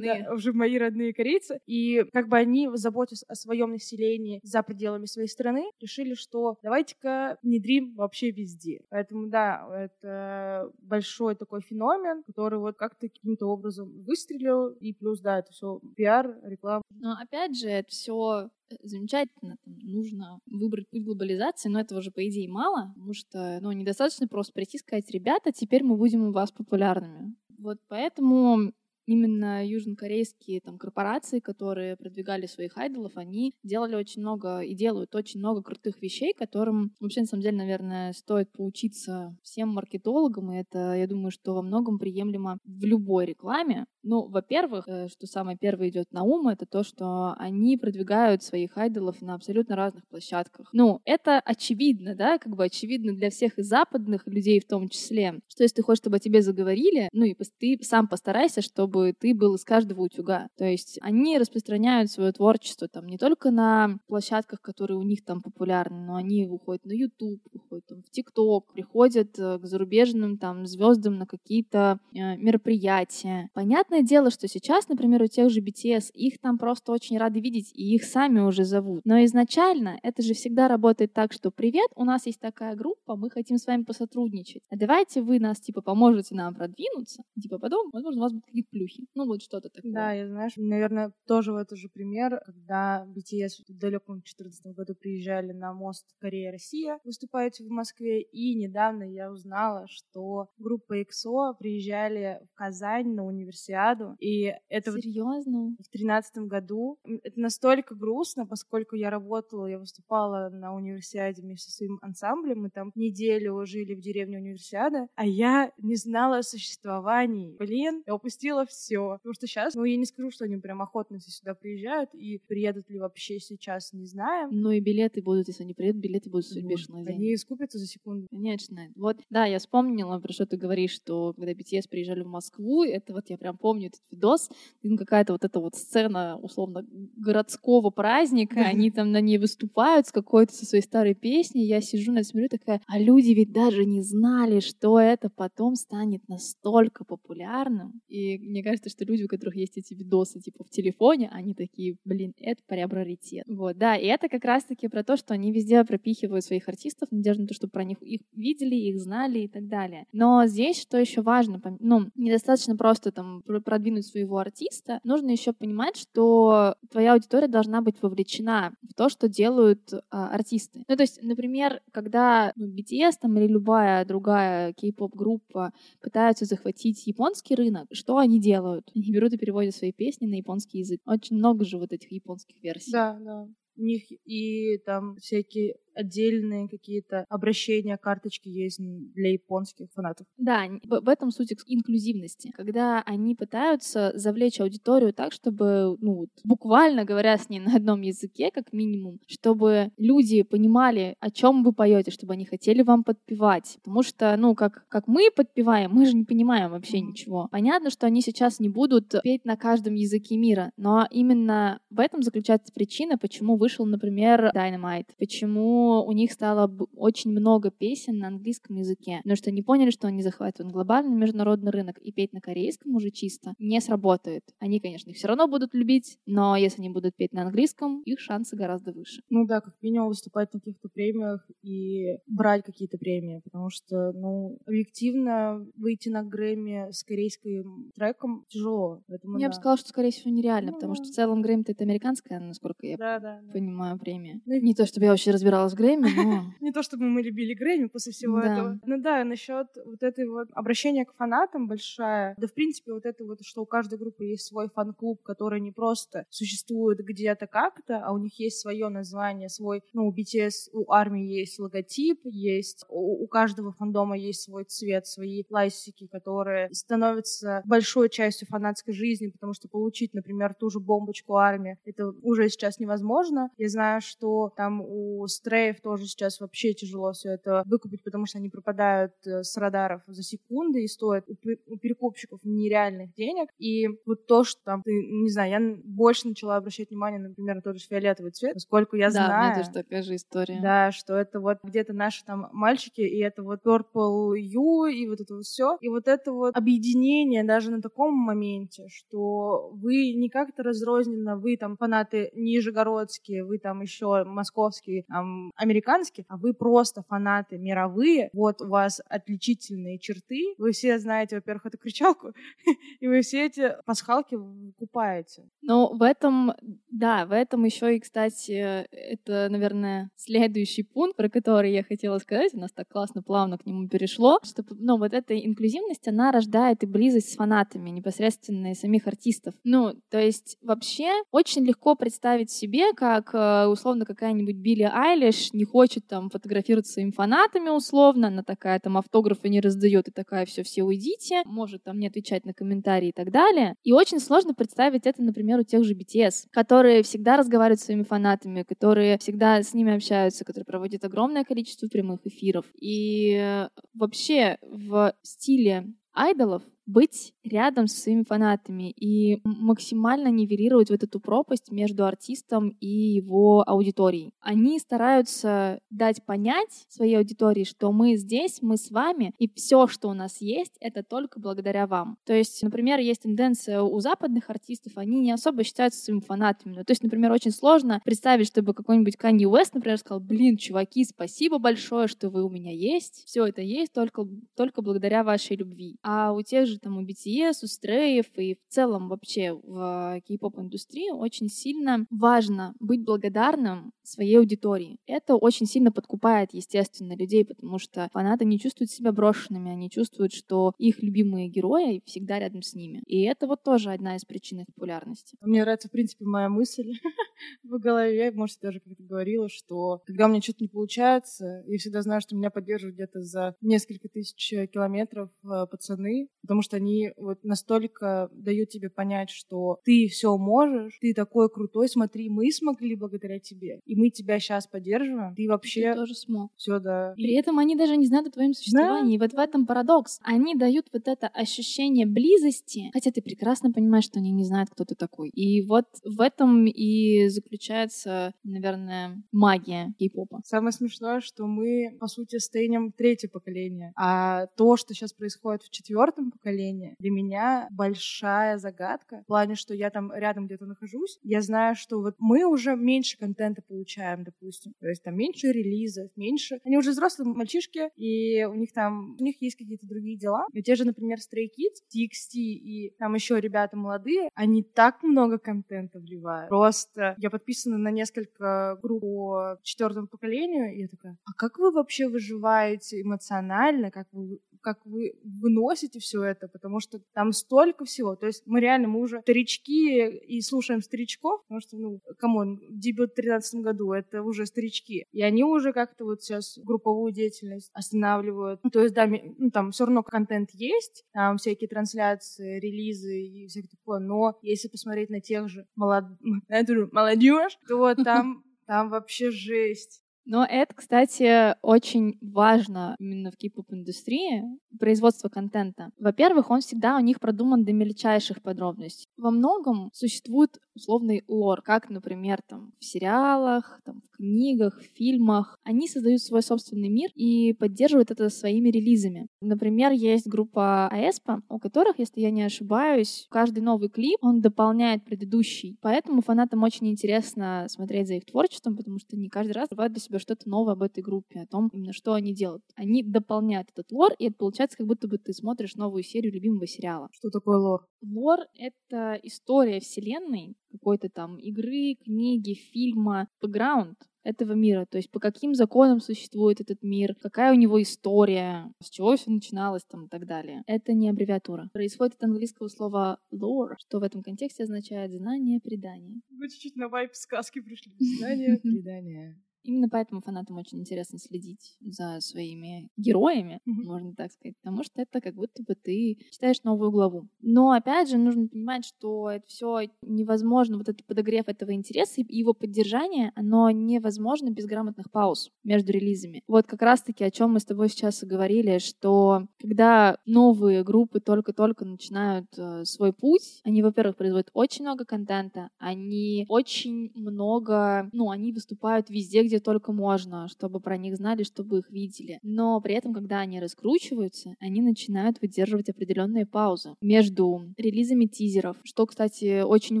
уже мои родные корейцы. И как бы они, заботясь о своем населении за пределами своей страны, решили, что давайте-ка внедрим вообще везде. Поэтому, да, это большой такой феномен, который вот как-то каким-то образом выстрелил, и плюс, да, это все пиар, реклама. Но опять же, это все э, замечательно, там, нужно выбрать путь глобализации, но этого же, по идее, мало, потому что, ну, недостаточно просто прийти и сказать, ребята, теперь мы будем у вас популярными. Вот поэтому именно южнокорейские там корпорации, которые продвигали своих айдолов, они делали очень много и делают очень много крутых вещей, которым вообще на самом деле, наверное, стоит поучиться всем маркетологам, и это, я думаю, что во многом приемлемо в любой рекламе. Ну, во-первых, э, что самое первое идет на ум, это то, что они продвигают своих айдолов на абсолютно разных площадках. Ну, это очевидно, да, как бы очевидно для всех и западных людей в том числе, что если ты хочешь, чтобы о тебе заговорили, ну и ты сам постарайся, чтобы ты был из каждого утюга. То есть они распространяют свое творчество там не только на площадках, которые у них там популярны, но они выходят на YouTube, выходят там в TikTok, приходят э, к зарубежным там звездам на какие-то э, мероприятия. Понятно, Понятное дело, что сейчас, например, у тех же BTS, их там просто очень рады видеть, и их сами уже зовут. Но изначально это же всегда работает так, что «Привет, у нас есть такая группа, мы хотим с вами посотрудничать. А давайте вы нас, типа, поможете нам продвинуться, типа, потом, возможно, у вас будут какие-то плюхи». Ну, вот что-то такое. Да, я, знаешь, наверное, тоже в этот же пример, когда BTS в далеком 2014 году приезжали на мост Корея-Россия выступать в Москве, и недавно я узнала, что группа EXO приезжали в Казань на универсиаду. И это Серьезно? в тринадцатом году. Это настолько грустно, поскольку я работала, я выступала на универсиаде вместе со своим ансамблем. Мы там неделю жили в деревне универсиада, а я не знала о существовании. Блин, я упустила все. Потому что сейчас, ну, я не скажу, что они прям охотно сюда приезжают, и приедут ли вообще сейчас, не знаем. Ну и билеты будут, если они приедут, билеты будут стоить вот. бешеные деньги. Они скупятся за секунду. Конечно. Вот, да, я вспомнила, про что ты говоришь, что когда BTS приезжали в Москву, это вот я прям помню этот видос, ну, какая-то вот эта вот сцена, условно, городского праздника, они там на ней выступают с какой-то со своей старой песней, я сижу на это смотрю такая, а люди ведь даже не знали, что это потом станет настолько популярным. И мне Кажется, что люди, у которых есть эти видосы типа в телефоне, они такие, блин, это приобретет. Вот, да, и это как раз-таки про то, что они везде пропихивают своих артистов, надежда на то, что про них их видели, их знали и так далее. Но здесь что еще важно, ну, недостаточно просто там продвинуть своего артиста, нужно еще понимать, что твоя аудитория должна быть вовлечена в то, что делают а, артисты. Ну, то есть, например, когда ну, BTS там или любая другая кей-поп группа пытаются захватить японский рынок, что они делают? Они берут и переводят свои песни на японский язык. Очень много же вот этих японских версий. Да, да. У них и там всякие отдельные какие-то обращения, карточки есть для японских фанатов. Да, в этом суть инклюзивности, когда они пытаются завлечь аудиторию так, чтобы, ну, буквально говоря с ней на одном языке, как минимум, чтобы люди понимали, о чем вы поете, чтобы они хотели вам подпевать. Потому что, ну, как, как мы подпеваем, мы же не понимаем вообще ничего. Понятно, что они сейчас не будут петь на каждом языке мира, но именно в этом заключается причина, почему вышел, например, Dynamite, почему у них стало очень много песен на английском языке, потому что они поняли, что они захватывают глобальный международный рынок, и петь на корейском уже чисто не сработает. Они, конечно, их все равно будут любить, но если они будут петь на английском, их шансы гораздо выше. Ну да, как минимум выступать на каких-то премиях и брать какие-то премии, потому что, ну, объективно выйти на Грэмми с корейским треком тяжело. Поэтому, я да. бы сказала, что, скорее всего, нереально, ну, потому что в целом Грэмми это американская, насколько я да, да, да. понимаю, премия. Ну, не то, чтобы я вообще разбиралась с Грэмми, но... Не то, чтобы мы любили Грэмми после всего этого. Ну да, насчет вот этой вот обращения к фанатам большая. Да, в принципе, вот это вот, что у каждой группы есть свой фан-клуб, который не просто существует где-то как-то, а у них есть свое название, свой, ну, у BTS, у армии есть логотип, есть, у, у каждого фандома есть свой цвет, свои лайсики, которые становятся большой частью фанатской жизни, потому что получить, например, ту же бомбочку армии, это уже сейчас невозможно. Я знаю, что там у Stray Рейв тоже сейчас вообще тяжело все это выкупить, потому что они пропадают э, с радаров за секунды и стоят у перекупщиков нереальных денег. И вот то, что там, ты, не знаю, я больше начала обращать внимание, например, на тот же фиолетовый цвет, поскольку я да, знаю... Да, мне тоже такая же история. Да, что это вот где-то наши там мальчики, и это вот Purple U, и вот это вот все. И вот это вот объединение даже на таком моменте, что вы не как-то разрозненно, вы там фанаты нижегородские, вы там еще московские, там, американских, а вы просто фанаты мировые, вот у вас отличительные черты, вы все знаете, во-первых, эту кричалку, и вы все эти пасхалки купаете. Ну, в этом, да, в этом еще и, кстати, это, наверное, следующий пункт, про который я хотела сказать, у нас так классно, плавно к нему перешло, что, ну, вот эта инклюзивность, она рождает и близость с фанатами, непосредственно и самих артистов. Ну, то есть вообще очень легко представить себе, как, э, условно, какая-нибудь Билли Айлиш знаешь, не хочет там фотографироваться своими фанатами условно, она такая там автографы не раздает и такая все, все уйдите, может там не отвечать на комментарии и так далее. И очень сложно представить это, например, у тех же BTS, которые всегда разговаривают с своими фанатами, которые всегда с ними общаются, которые проводят огромное количество прямых эфиров. И вообще в стиле айдолов быть рядом со своими фанатами и максимально нивелировать вот эту пропасть между артистом и его аудиторией. Они стараются дать понять своей аудитории, что мы здесь, мы с вами, и все, что у нас есть, это только благодаря вам. То есть, например, есть тенденция у западных артистов, они не особо считаются своими фанатами. Ну, то есть, например, очень сложно представить, чтобы какой-нибудь Kanye West, например, сказал, блин, чуваки, спасибо большое, что вы у меня есть. Все это есть только, только благодаря вашей любви. А у тех же там у BTS, у Стреев и в целом вообще в кей-поп индустрии очень сильно важно быть благодарным своей аудитории. Это очень сильно подкупает, естественно, людей, потому что фанаты не чувствуют себя брошенными, они чувствуют, что их любимые герои всегда рядом с ними. И это вот тоже одна из причин их популярности. Мне нравится, в принципе, моя мысль в голове, может, даже как-то говорила, что когда у меня что-то не получается, я всегда знаю, что меня поддерживают где-то за несколько тысяч километров э, пацаны, потому что они вот настолько дают тебе понять, что ты все можешь, ты такой крутой, смотри, мы смогли благодаря тебе и мы тебя сейчас поддерживаем, ты вообще... Ты тоже смог. Все, да. При этом они даже не знают о твоем существовании. Да? И вот в этом парадокс. Они дают вот это ощущение близости, хотя ты прекрасно понимаешь, что они не знают, кто ты такой. И вот в этом и заключается, наверное, магия кей-попа. Самое смешное, что мы, по сути, стейнем третье поколение. А то, что сейчас происходит в четвертом поколении, для меня большая загадка. В плане, что я там рядом где-то нахожусь. Я знаю, что вот мы уже меньше контента получаем, допустим. То есть там меньше релизов, меньше... Они уже взрослые мальчишки, и у них там... У них есть какие-то другие дела. И те же, например, Stray Kids, TXT и там еще ребята молодые, они так много контента вливают. Просто я подписана на несколько групп по четвертому поколению, и я такая, а как вы вообще выживаете эмоционально, как вы как вы выносите все это, потому что там столько всего. То есть мы реально, мы уже старички и слушаем старичков, потому что, ну, come on, дебют в 2013 году, это уже старички. И они уже как-то вот сейчас групповую деятельность останавливают. Ну, то есть, да, ну, там все равно контент есть, там всякие трансляции, релизы и всякое такое, но если посмотреть на тех же молод... молодежь, то там там вообще жесть. Но это, кстати, очень важно именно в кей-поп-индустрии, производство контента. Во-первых, он всегда у них продуман до мельчайших подробностей. Во многом существует условный лор, как, например, там в сериалах, там, в книгах, в фильмах. Они создают свой собственный мир и поддерживают это своими релизами. Например, есть группа Аэспа, у которых, если я не ошибаюсь, каждый новый клип, он дополняет предыдущий. Поэтому фанатам очень интересно смотреть за их творчеством, потому что они каждый раз открывают для себя что-то новое об этой группе, о том, именно что они делают. Они дополняют этот лор, и это получается, как будто бы ты смотришь новую серию любимого сериала. Что такое лор? Лор — это история вселенной, какой-то там игры, книги, фильма, бэкграунд этого мира, то есть по каким законам существует этот мир, какая у него история, с чего все начиналось там и так далее. Это не аббревиатура. Происходит от английского слова lore, что в этом контексте означает знание, предание. Вы чуть-чуть на вайп сказки пришли. Знание, предание. Именно поэтому фанатам очень интересно следить за своими героями, mm-hmm. можно так сказать, потому что это как будто бы ты читаешь новую главу. Но опять же нужно понимать, что это все невозможно, вот этот подогрев этого интереса и его поддержание, оно невозможно без грамотных пауз между релизами. Вот как раз-таки о чем мы с тобой сейчас и говорили, что когда новые группы только-только начинают э, свой путь, они, во-первых, производят очень много контента, они очень много, ну, они выступают везде, где где только можно, чтобы про них знали, чтобы их видели. Но при этом, когда они раскручиваются, они начинают выдерживать определенные паузы между релизами тизеров, что, кстати, очень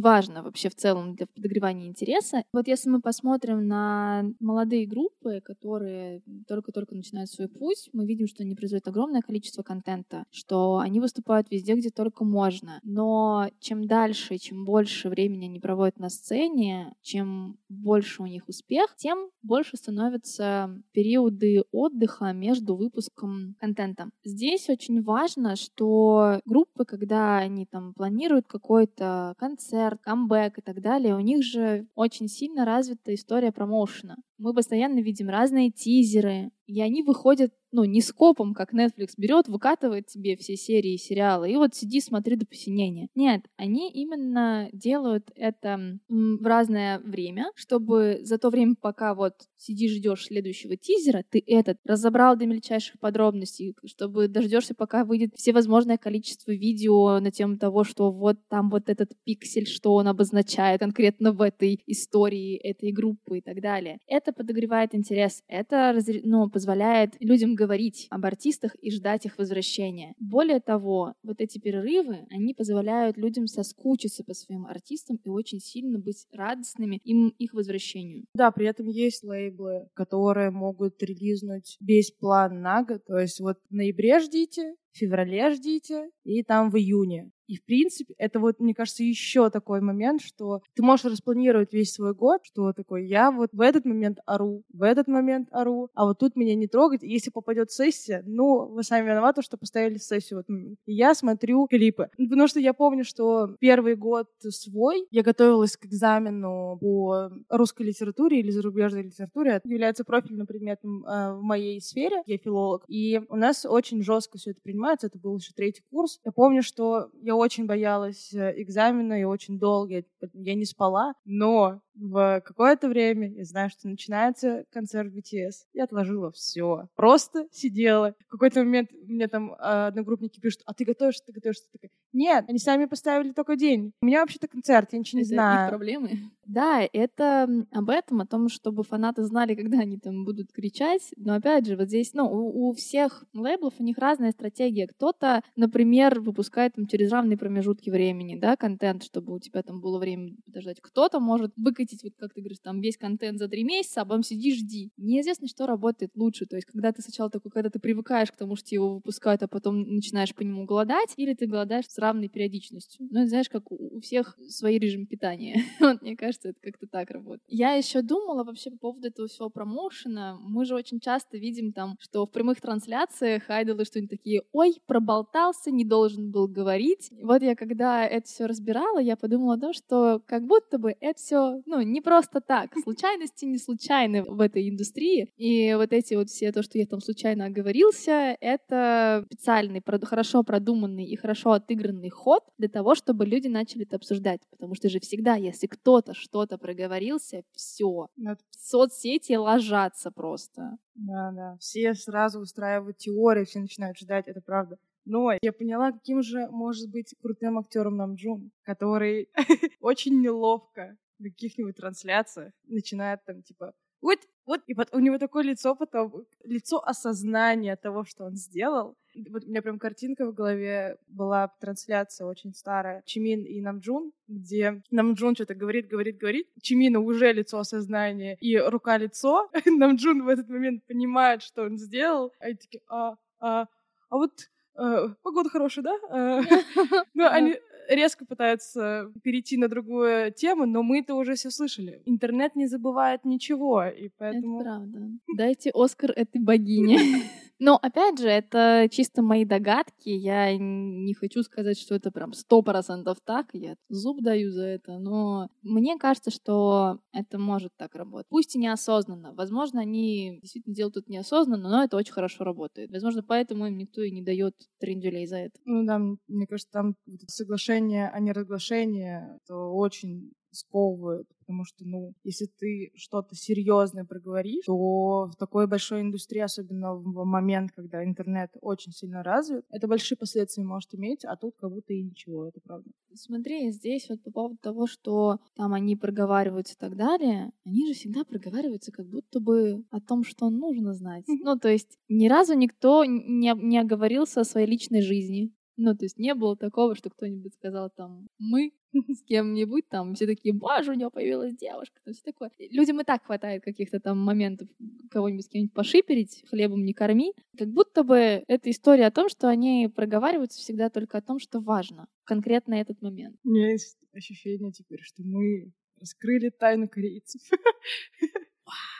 важно вообще в целом для подогревания интереса. Вот если мы посмотрим на молодые группы, которые только-только начинают свой путь, мы видим, что они производят огромное количество контента, что они выступают везде, где только можно. Но чем дальше, чем больше времени они проводят на сцене, чем больше у них успех, тем больше становятся периоды отдыха между выпуском контента. Здесь очень важно, что группы, когда они там планируют какой-то концерт, камбэк и так далее, у них же очень сильно развита история промоушена. Мы постоянно видим разные тизеры, и они выходят, ну, не скопом, как Netflix берет, выкатывает тебе все серии сериала, и вот сиди, смотри до посинения. Нет, они именно делают это в разное время, чтобы за то время, пока вот сидишь, ждешь следующего тизера, ты этот разобрал до мельчайших подробностей, чтобы дождешься, пока выйдет всевозможное количество видео на тему того, что вот там вот этот пиксель, что он обозначает конкретно в этой истории этой группы и так далее. Это подогревает интерес, это ну, позволяет людям говорить об артистах и ждать их возвращения. Более того, вот эти перерывы, они позволяют людям соскучиться по своим артистам и очень сильно быть радостными им их возвращению. Да, при этом есть лейблы, которые могут релизнуть весь план на год. То есть вот в ноябре ждите, в феврале ждите, и там в июне. И, в принципе, это вот, мне кажется, еще такой момент, что ты можешь распланировать весь свой год, что такой, я вот в этот момент ору, в этот момент ору, а вот тут меня не трогать. Если попадет сессия, ну, вы сами виноваты, что поставили сессию в этот момент. И я смотрю клипы. Потому что я помню, что первый год свой я готовилась к экзамену по русской литературе или зарубежной литературе. Это является профильным предметом э, в моей сфере. Я филолог. И у нас очень жестко все это принимается. Это был еще третий курс. Я помню, что я очень боялась э, экзамена и очень долго я не спала, но в какое-то время я знаю, что начинается концерт BTS. Я отложила все. Просто сидела. В какой-то момент мне там а, одногруппники пишут, а ты готовишься, ты готовишься? Ты такая, нет, они сами поставили только день. У меня вообще-то концерт, я ничего не Это знаю. их проблемы? Да, это об этом, о том, чтобы фанаты знали, когда они там будут кричать. Но опять же, вот здесь, ну, у, у всех лейблов у них разная стратегия. Кто-то, например, выпускает там через равные промежутки времени, да, контент, чтобы у тебя там было время подождать. Кто-то может выкатить, вот как ты говоришь, там весь контент за три месяца, а потом сиди, жди. Неизвестно, что работает лучше. То есть, когда ты сначала такой, когда ты привыкаешь к тому, что его выпускают, а потом начинаешь по нему голодать, или ты голодаешь с равной периодичностью. Ну, знаешь, как у всех свой режим питания. вот, мне кажется, это как-то так работает. Я еще думала вообще по поводу этого всего промоушена. Мы же очень часто видим там, что в прямых трансляциях айдолы что-нибудь такие, ой, проболтался, не должен был говорить. Вот я когда это все разбирала, я подумала о том, что как будто бы это все, ну, не просто так. Случайности не случайны в этой индустрии. И вот эти вот все, то, что я там случайно оговорился, это специальный, хорошо продуманный и хорошо отыгранный ход для того, чтобы люди начали это обсуждать. Потому что же всегда, если кто-то что-то проговорился, все. Соцсети ложатся просто. Да, да. Все сразу устраивают теории, все начинают ждать, это правда. Но я поняла, каким же может быть крутым актером нам Джун, который очень неловко в каких-нибудь трансляциях начинает там типа вот, вот, и вот у него такое лицо потом, лицо осознания того, что он сделал. Вот у меня прям картинка в голове была трансляция очень старая Чимин и Намджун, где Намджун что-то говорит, говорит, говорит. Чимина уже лицо осознания и рука-лицо. Намджун в этот момент понимает, что он сделал. А они такие, а, а, а вот э, погода хорошая, да? Э, ну, они резко пытаются перейти на другую тему, но мы это уже все слышали. Интернет не забывает ничего, и поэтому... Это правда. Дайте Оскар этой богине. Но, опять же, это чисто мои догадки. Я не хочу сказать, что это прям сто процентов так. Я зуб даю за это. Но мне кажется, что это может так работать. Пусть и неосознанно. Возможно, они действительно делают это неосознанно, но это очень хорошо работает. Возможно, поэтому им никто и не дает трендюлей за это. Ну да, мне кажется, там соглашение, а не разглашение, это очень сковывают, потому что, ну, если ты что-то серьезное проговоришь, то в такой большой индустрии, особенно в момент, когда интернет очень сильно развит, это большие последствия может иметь, а тут как будто и ничего, это правда. Смотри, здесь вот по поводу того, что там они проговариваются и так далее, они же всегда проговариваются как будто бы о том, что нужно знать. Ну, то есть ни разу никто не, не оговорился о своей личной жизни. Ну, то есть не было такого, что кто-нибудь сказал там «мы», с кем-нибудь там, все такие, боже, у него появилась девушка, то все такое. Людям и так хватает каких-то там моментов кого-нибудь с кем-нибудь пошиперить, хлебом не корми. Как будто бы это история о том, что они проговариваются всегда только о том, что важно, конкретно этот момент. У меня есть ощущение теперь, что мы раскрыли тайну корейцев.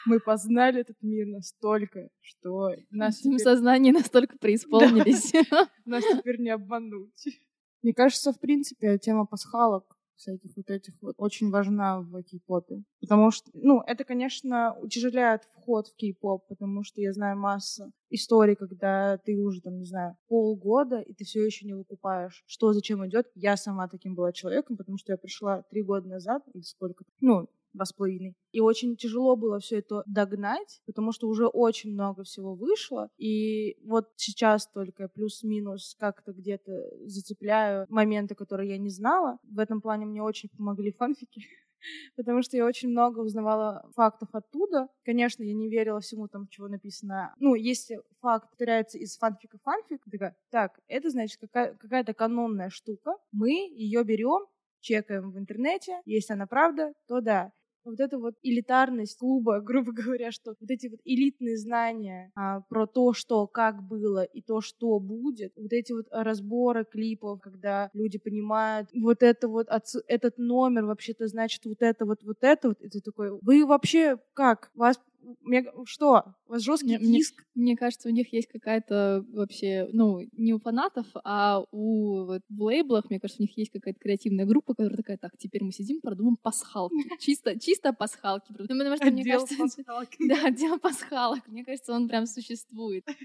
Мы познали этот мир настолько, что нас теперь... сознание настолько преисполнились. Нас теперь не обмануть. Мне кажется, в принципе, тема пасхалок всяких вот этих вот очень важна в кей-попе. Потому что, ну, это, конечно, утяжеляет вход в кей-поп, потому что я знаю массу историй, когда ты уже, там, не знаю, полгода, и ты все еще не выкупаешь, что зачем идет. Я сама таким была человеком, потому что я пришла три года назад, или сколько, ну, два с половиной. И очень тяжело было все это догнать, потому что уже очень много всего вышло. И вот сейчас только плюс-минус как-то где-то зацепляю моменты, которые я не знала. В этом плане мне очень помогли фанфики потому что я очень много узнавала фактов оттуда. Конечно, я не верила всему там, чего написано. Ну, если факт повторяется из фанфика в фанфик, такая, так, это значит какая- какая-то канонная штука, мы ее берем, чекаем в интернете, если она правда, то да вот эта вот элитарность клуба, грубо говоря, что вот эти вот элитные знания а, про то, что как было и то, что будет, вот эти вот разборы клипов, когда люди понимают, вот это вот, этот номер вообще-то значит вот это вот, вот это вот, и ты такой, вы вообще как? Вас мне, что? У вас жесткий мне, диск? Мне, мне кажется, у них есть какая-то вообще, ну, не у фанатов, а у вот, в лейблах, мне кажется, у них есть какая-то креативная группа, которая такая, так, теперь мы сидим, продумаем пасхалки. Чисто, чисто пасхалки. Ну, потому что, мне кажется, пасхалки. Да, отдел пасхалок. Мне кажется, он прям существует.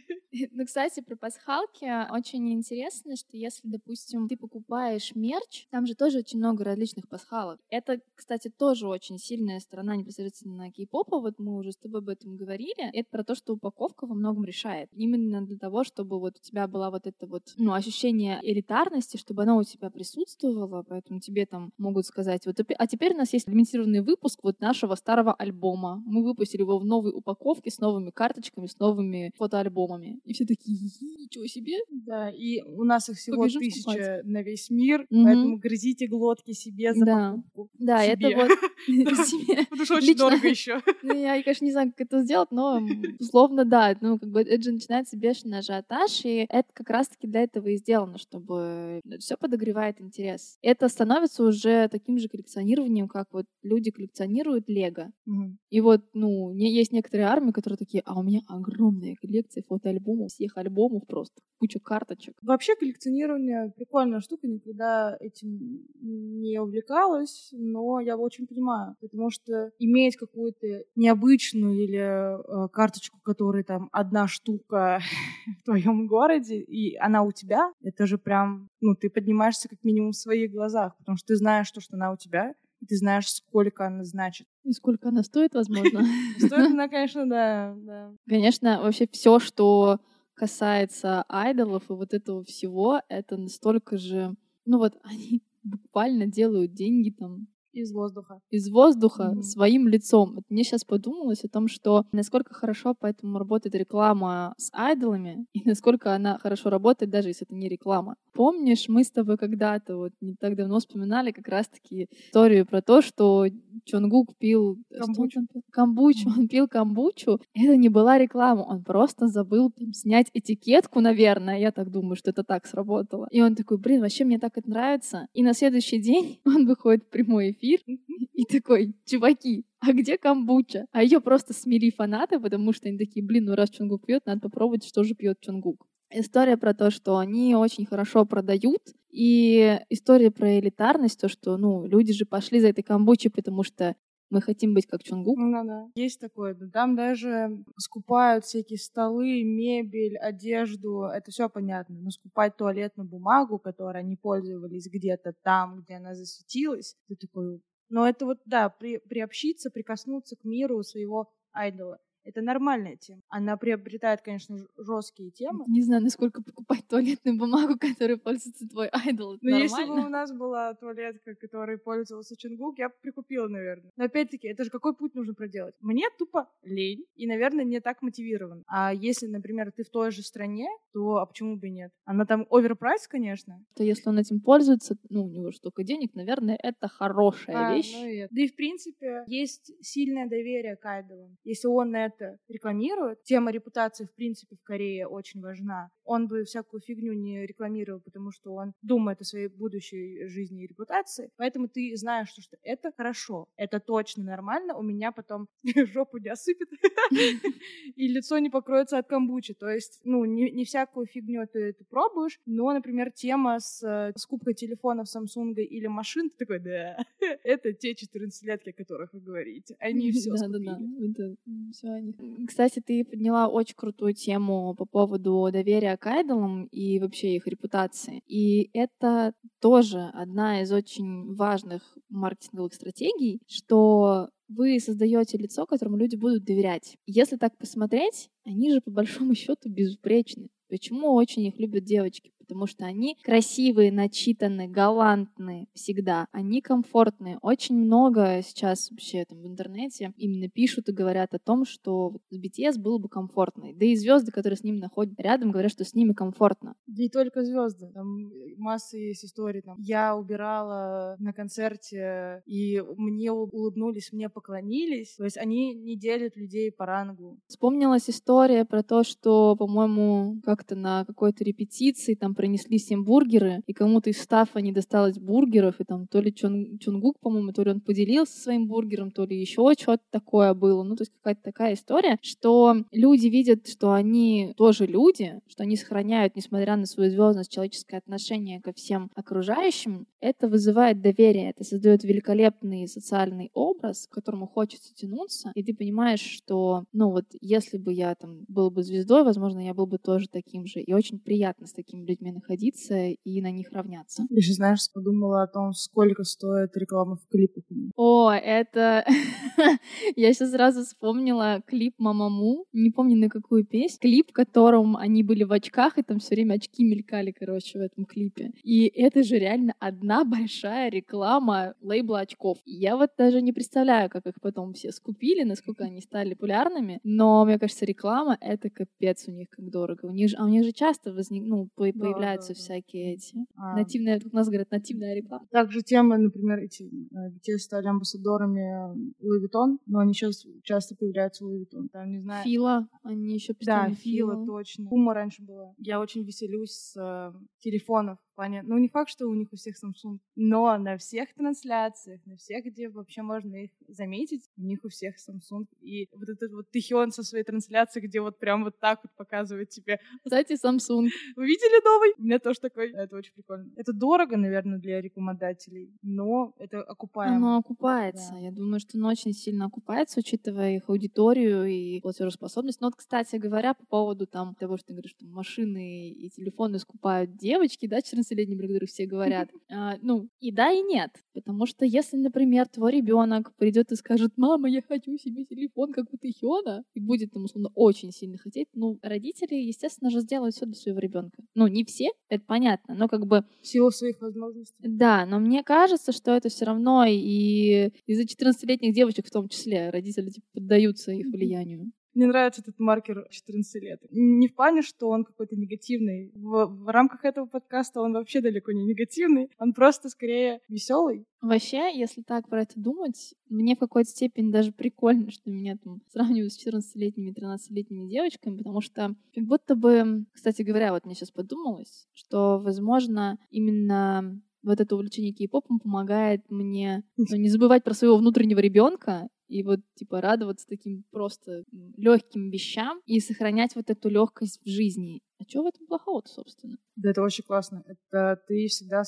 Ну, кстати, про пасхалки очень интересно, что если, допустим, ты покупаешь мерч, там же тоже очень много различных пасхалок. Это, кстати, тоже очень сильная сторона непосредственно кей-попа. Вот мы уже с тобой об этом говорили. Это про то, что упаковка во многом решает. Именно для того, чтобы вот у тебя была вот это вот ну, ощущение элитарности, чтобы оно у тебя присутствовало, поэтому тебе там могут сказать, вот, а теперь у нас есть лимитированный выпуск вот нашего старого альбома. Мы выпустили его в новой упаковке с новыми карточками, с новыми фотоальбомами. И все такие, ничего себе. Да, и у нас их всего Побежим тысяча скупать. на весь мир, угу. поэтому грызите глотки себе за да. покупку. Да, себе. это вот Потому что очень дорого еще. Ну, я, конечно, не знаю, как это сделать, но условно, да. Ну, как бы это же начинается бешеный ажиотаж, и это как раз-таки для этого и сделано, чтобы все подогревает интерес. Это становится уже таким же коллекционированием, как вот люди коллекционируют Лего. И вот, ну, есть некоторые армии, которые такие, а у меня огромная коллекция фотоальбомов, всех альбомов просто, куча карточек. Вообще коллекционирование прикольная штука, никогда этим не увлекалась, но я очень понимаю, потому что иметь какую-то необычную или э, карточку, которая там одна штука в твоем городе, и она у тебя, это же прям, ну, ты поднимаешься как минимум в своих глазах, потому что ты знаешь то, что она у тебя, и ты знаешь, сколько она значит. И сколько она стоит, возможно. Стоит она, конечно, да. Конечно, вообще все, что касается айдолов и вот этого всего, это настолько же... Ну вот они буквально делают деньги там из воздуха. Из воздуха mm-hmm. своим лицом. Мне сейчас подумалось о том, что насколько хорошо поэтому работает реклама с айдолами, и насколько она хорошо работает, даже если это не реклама. Помнишь, мы с тобой когда-то вот не так давно вспоминали как раз-таки историю про то, что Чонгук пил... Камбучу. Он, камбучу. Он пил камбучу. Это не была реклама. Он просто забыл там, снять этикетку, наверное. Я так думаю, что это так сработало. И он такой, блин, вообще мне так это нравится. И на следующий день он выходит в прямой эфир эфир и такой, чуваки, а где камбуча? А ее просто смели фанаты, потому что они такие, блин, ну раз Чунгук пьет, надо попробовать, что же пьет Чунгук. История про то, что они очень хорошо продают, и история про элитарность, то, что, ну, люди же пошли за этой камбучей, потому что мы хотим быть как Чунгук. Ну да. Есть такое. Да. Там даже скупают всякие столы, мебель, одежду. Это все понятно. Но скупать туалетную бумагу, которой они пользовались где-то там, где она засветилась, ты такой... Но это вот, да, при, приобщиться, прикоснуться к миру своего айдола. Это нормальная тема. Она приобретает, конечно, жесткие темы. Не знаю, насколько покупать туалетную бумагу, которой пользуется твой айдол. Это Но нормально? если бы у нас была туалетка, которой пользовался Чонгук, я бы прикупила, наверное. Но опять-таки, это же какой путь нужно проделать? Мне тупо лень и, наверное, не так мотивирован. А если, например, ты в той же стране, то а почему бы и нет? Она там overprice, конечно. То если он этим пользуется, ну, у него столько денег, наверное, это хорошая а, вещь. Ну и да и, в принципе, есть сильное доверие к айдолам. Если он это это рекламирует. Тема репутации, в принципе, в Корее очень важна. Он бы всякую фигню не рекламировал, потому что он думает о своей будущей жизни и репутации. Поэтому ты знаешь, что, что это хорошо, это точно нормально, у меня потом жопу не осыпет, и лицо не покроется от камбучи. То есть, ну, не, не всякую фигню ты, ты пробуешь, но, например, тема с э, скупкой телефонов Samsung или машин, ты такой, да, это те 14-летки, о которых вы говорите. Они все да, да, да, это все они. Кстати, ты подняла очень крутую тему по поводу доверия к айдолам и вообще их репутации. И это тоже одна из очень важных маркетинговых стратегий, что вы создаете лицо, которому люди будут доверять. Если так посмотреть, они же по большому счету безупречны. Почему очень их любят девочки? Потому что они красивые, начитанные, галантные всегда. Они комфортные. Очень много сейчас вообще там в интернете именно пишут и говорят о том, что с BTS было бы комфортно. Да и звезды, которые с ними находят рядом, говорят, что с ними комфортно. Да и только звезды. Там масса есть историй. Там, я убирала на концерте, и мне улыбнулись, мне поклонились. То есть они не делят людей по рангу. Вспомнилась история про то, что, по-моему, как-то на какой-то репетиции там принесли всем бургеры, и кому-то из стафа не досталось бургеров, и там то ли Чон, Чунгук, по-моему, то ли он поделился своим бургером, то ли еще что-то такое было. Ну, то есть какая-то такая история, что люди видят, что они тоже люди, что они сохраняют, несмотря на свою звездность, человеческое отношение ко всем окружающим, это вызывает доверие, это создает великолепный социальный образ, к которому хочется тянуться, и ты понимаешь, что, ну вот, если бы я там был бы звездой, возможно, я был бы тоже таким же. И очень приятно с такими людьми находиться и на них равняться. Я сейчас, знаешь, подумала о том, сколько стоит реклама в клипах. О, это... я сейчас сразу вспомнила клип Мамаму, не помню на какую песню, клип, в котором они были в очках, и там все время очки мелькали, короче, в этом клипе. И это же реально одна большая реклама лейбла очков. Я вот даже не представляю, как их потом все скупили, насколько они стали популярными, но мне кажется, реклама — это капец у них как дорого. У них же, а у них же часто возник, ну, по да, появляются да, всякие эти а. нативные, у нас говорят, нативная реклама. Также темы, например, эти, э, те стали амбассадорами Louis Vuitton, но они сейчас часто появляются в Louis Vuitton. Там, не знаю... Фила, они еще Да, Фила, Фила, точно. Пума раньше была. Я очень веселюсь с э, телефонов плане, ну не факт, что у них у всех Samsung, но на всех трансляциях, на всех, где вообще можно их заметить, у них у всех Samsung. И вот этот вот Тихион со своей трансляцией, где вот прям вот так вот показывает тебе. Кстати, Samsung. Вы видели новый? У меня тоже такой. Это очень прикольно. Это дорого, наверное, для рекламодателей, но это окупаемо. Оно окупается. Да. Я думаю, что оно очень сильно окупается, учитывая их аудиторию и платежеспособность. Но вот, кстати говоря, по поводу там того, что ты говоришь, что машины и телефоны скупают девочки, да, 14 14-летним, про которых все говорят. А, ну, и да, и нет. Потому что если, например, твой ребенок придет и скажет, мама, я хочу себе телефон, как у Тихиона, и будет там, условно, очень сильно хотеть, ну, родители, естественно же, сделают все для своего ребенка. Ну, не все, это понятно, но как бы... В силу своих возможностей. Да, но мне кажется, что это все равно и из-за 14-летних девочек в том числе родители типа, поддаются их влиянию. Мне нравится этот маркер 14 лет. Не в плане, что он какой-то негативный. В, в рамках этого подкаста он вообще далеко не негативный. Он просто скорее веселый. Вообще, если так про это думать, мне в какой-то степени даже прикольно, что меня там сравнивают с 14-летними, 13-летними девочками, потому что как будто бы, кстати говоря, вот мне сейчас подумалось, что, возможно, именно вот это увлечение кей-попом помогает мне ну, не забывать про своего внутреннего ребенка и вот типа радоваться таким просто легким вещам и сохранять вот эту легкость в жизни. А что в этом плохого-то, собственно? Да, это очень классно. Это ты всегда,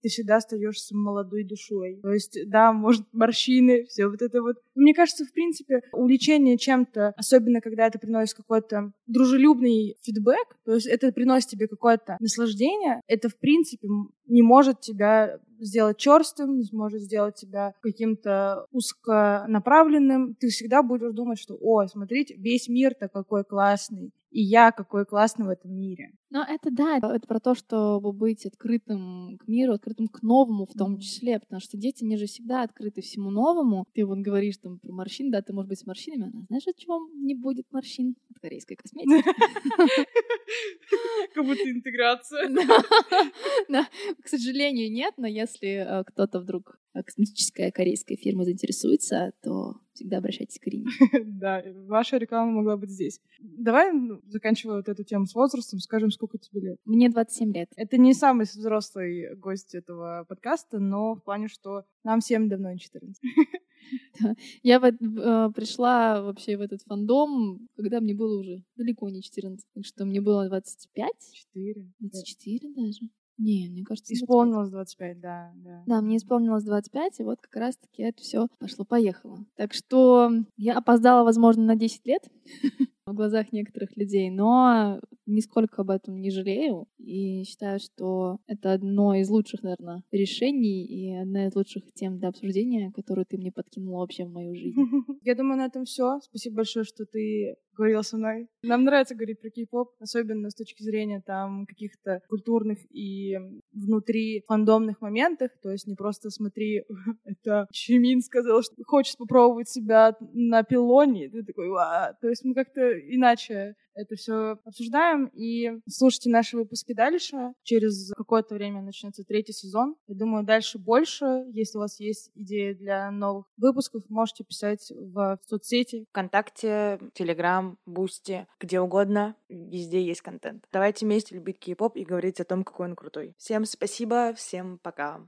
ты всегда остаешься молодой душой. То есть, да, может, морщины, все вот это вот. Мне кажется, в принципе, увлечение чем-то, особенно когда это приносит какой-то дружелюбный фидбэк, то есть это приносит тебе какое-то наслаждение, это, в принципе, не может тебя сделать черстым, не сможет сделать тебя каким-то узконаправленным. Ты всегда будешь думать, что, о, смотрите, весь мир-то какой классный и я какой классный в этом мире. Но это да, это про то, чтобы быть открытым к миру, открытым к новому в том числе, потому что дети, они же всегда открыты всему новому. Ты вот говоришь там про морщин, да, ты можешь быть с морщинами, а знаешь, от чего не будет морщин? От корейской косметики. Как будто интеграция. Да, к сожалению, нет, но если э, кто-то вдруг э, косметическая корейская фирма заинтересуется, то всегда обращайтесь к Ирине. Да, ваша реклама могла быть здесь. Давай, ну, заканчивая вот эту тему с возрастом, скажем, сколько тебе лет? Мне 27 лет. Это не самый взрослый гость этого подкаста, но в плане, что нам всем давно не 14. Я вот, э, пришла вообще в этот фандом, когда мне было уже далеко не 14. Так что мне было 25. 4. 24 даже. Не, мне кажется, исполнилось 25, да, да. Да, мне исполнилось 25, и вот как раз-таки это все пошло-поехало. Так что я опоздала, возможно, на 10 лет в глазах некоторых людей, но нисколько об этом не жалею и считаю, что это одно из лучших, наверное, решений и одна из лучших тем для обсуждения, которую ты мне подкинула вообще в мою жизнь. Я думаю, на этом все. Спасибо большое, что ты говорил со мной. Нам нравится говорить про кей-поп, особенно с точки зрения там каких-то культурных и внутри фандомных моментах. То есть не просто смотри, это Чимин сказал, что хочет попробовать себя на пилоне. Ты такой, Ва! То есть мы как-то иначе это все обсуждаем. И слушайте наши выпуски дальше. Через какое-то время начнется третий сезон. Я думаю, дальше больше. Если у вас есть идеи для новых выпусков, можете писать в соцсети. Вконтакте, Телеграм, Boosty, где угодно. Везде есть контент. Давайте вместе любить кей-поп и говорить о том, какой он крутой. Всем спасибо, всем пока.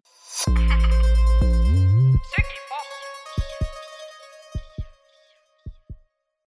thank you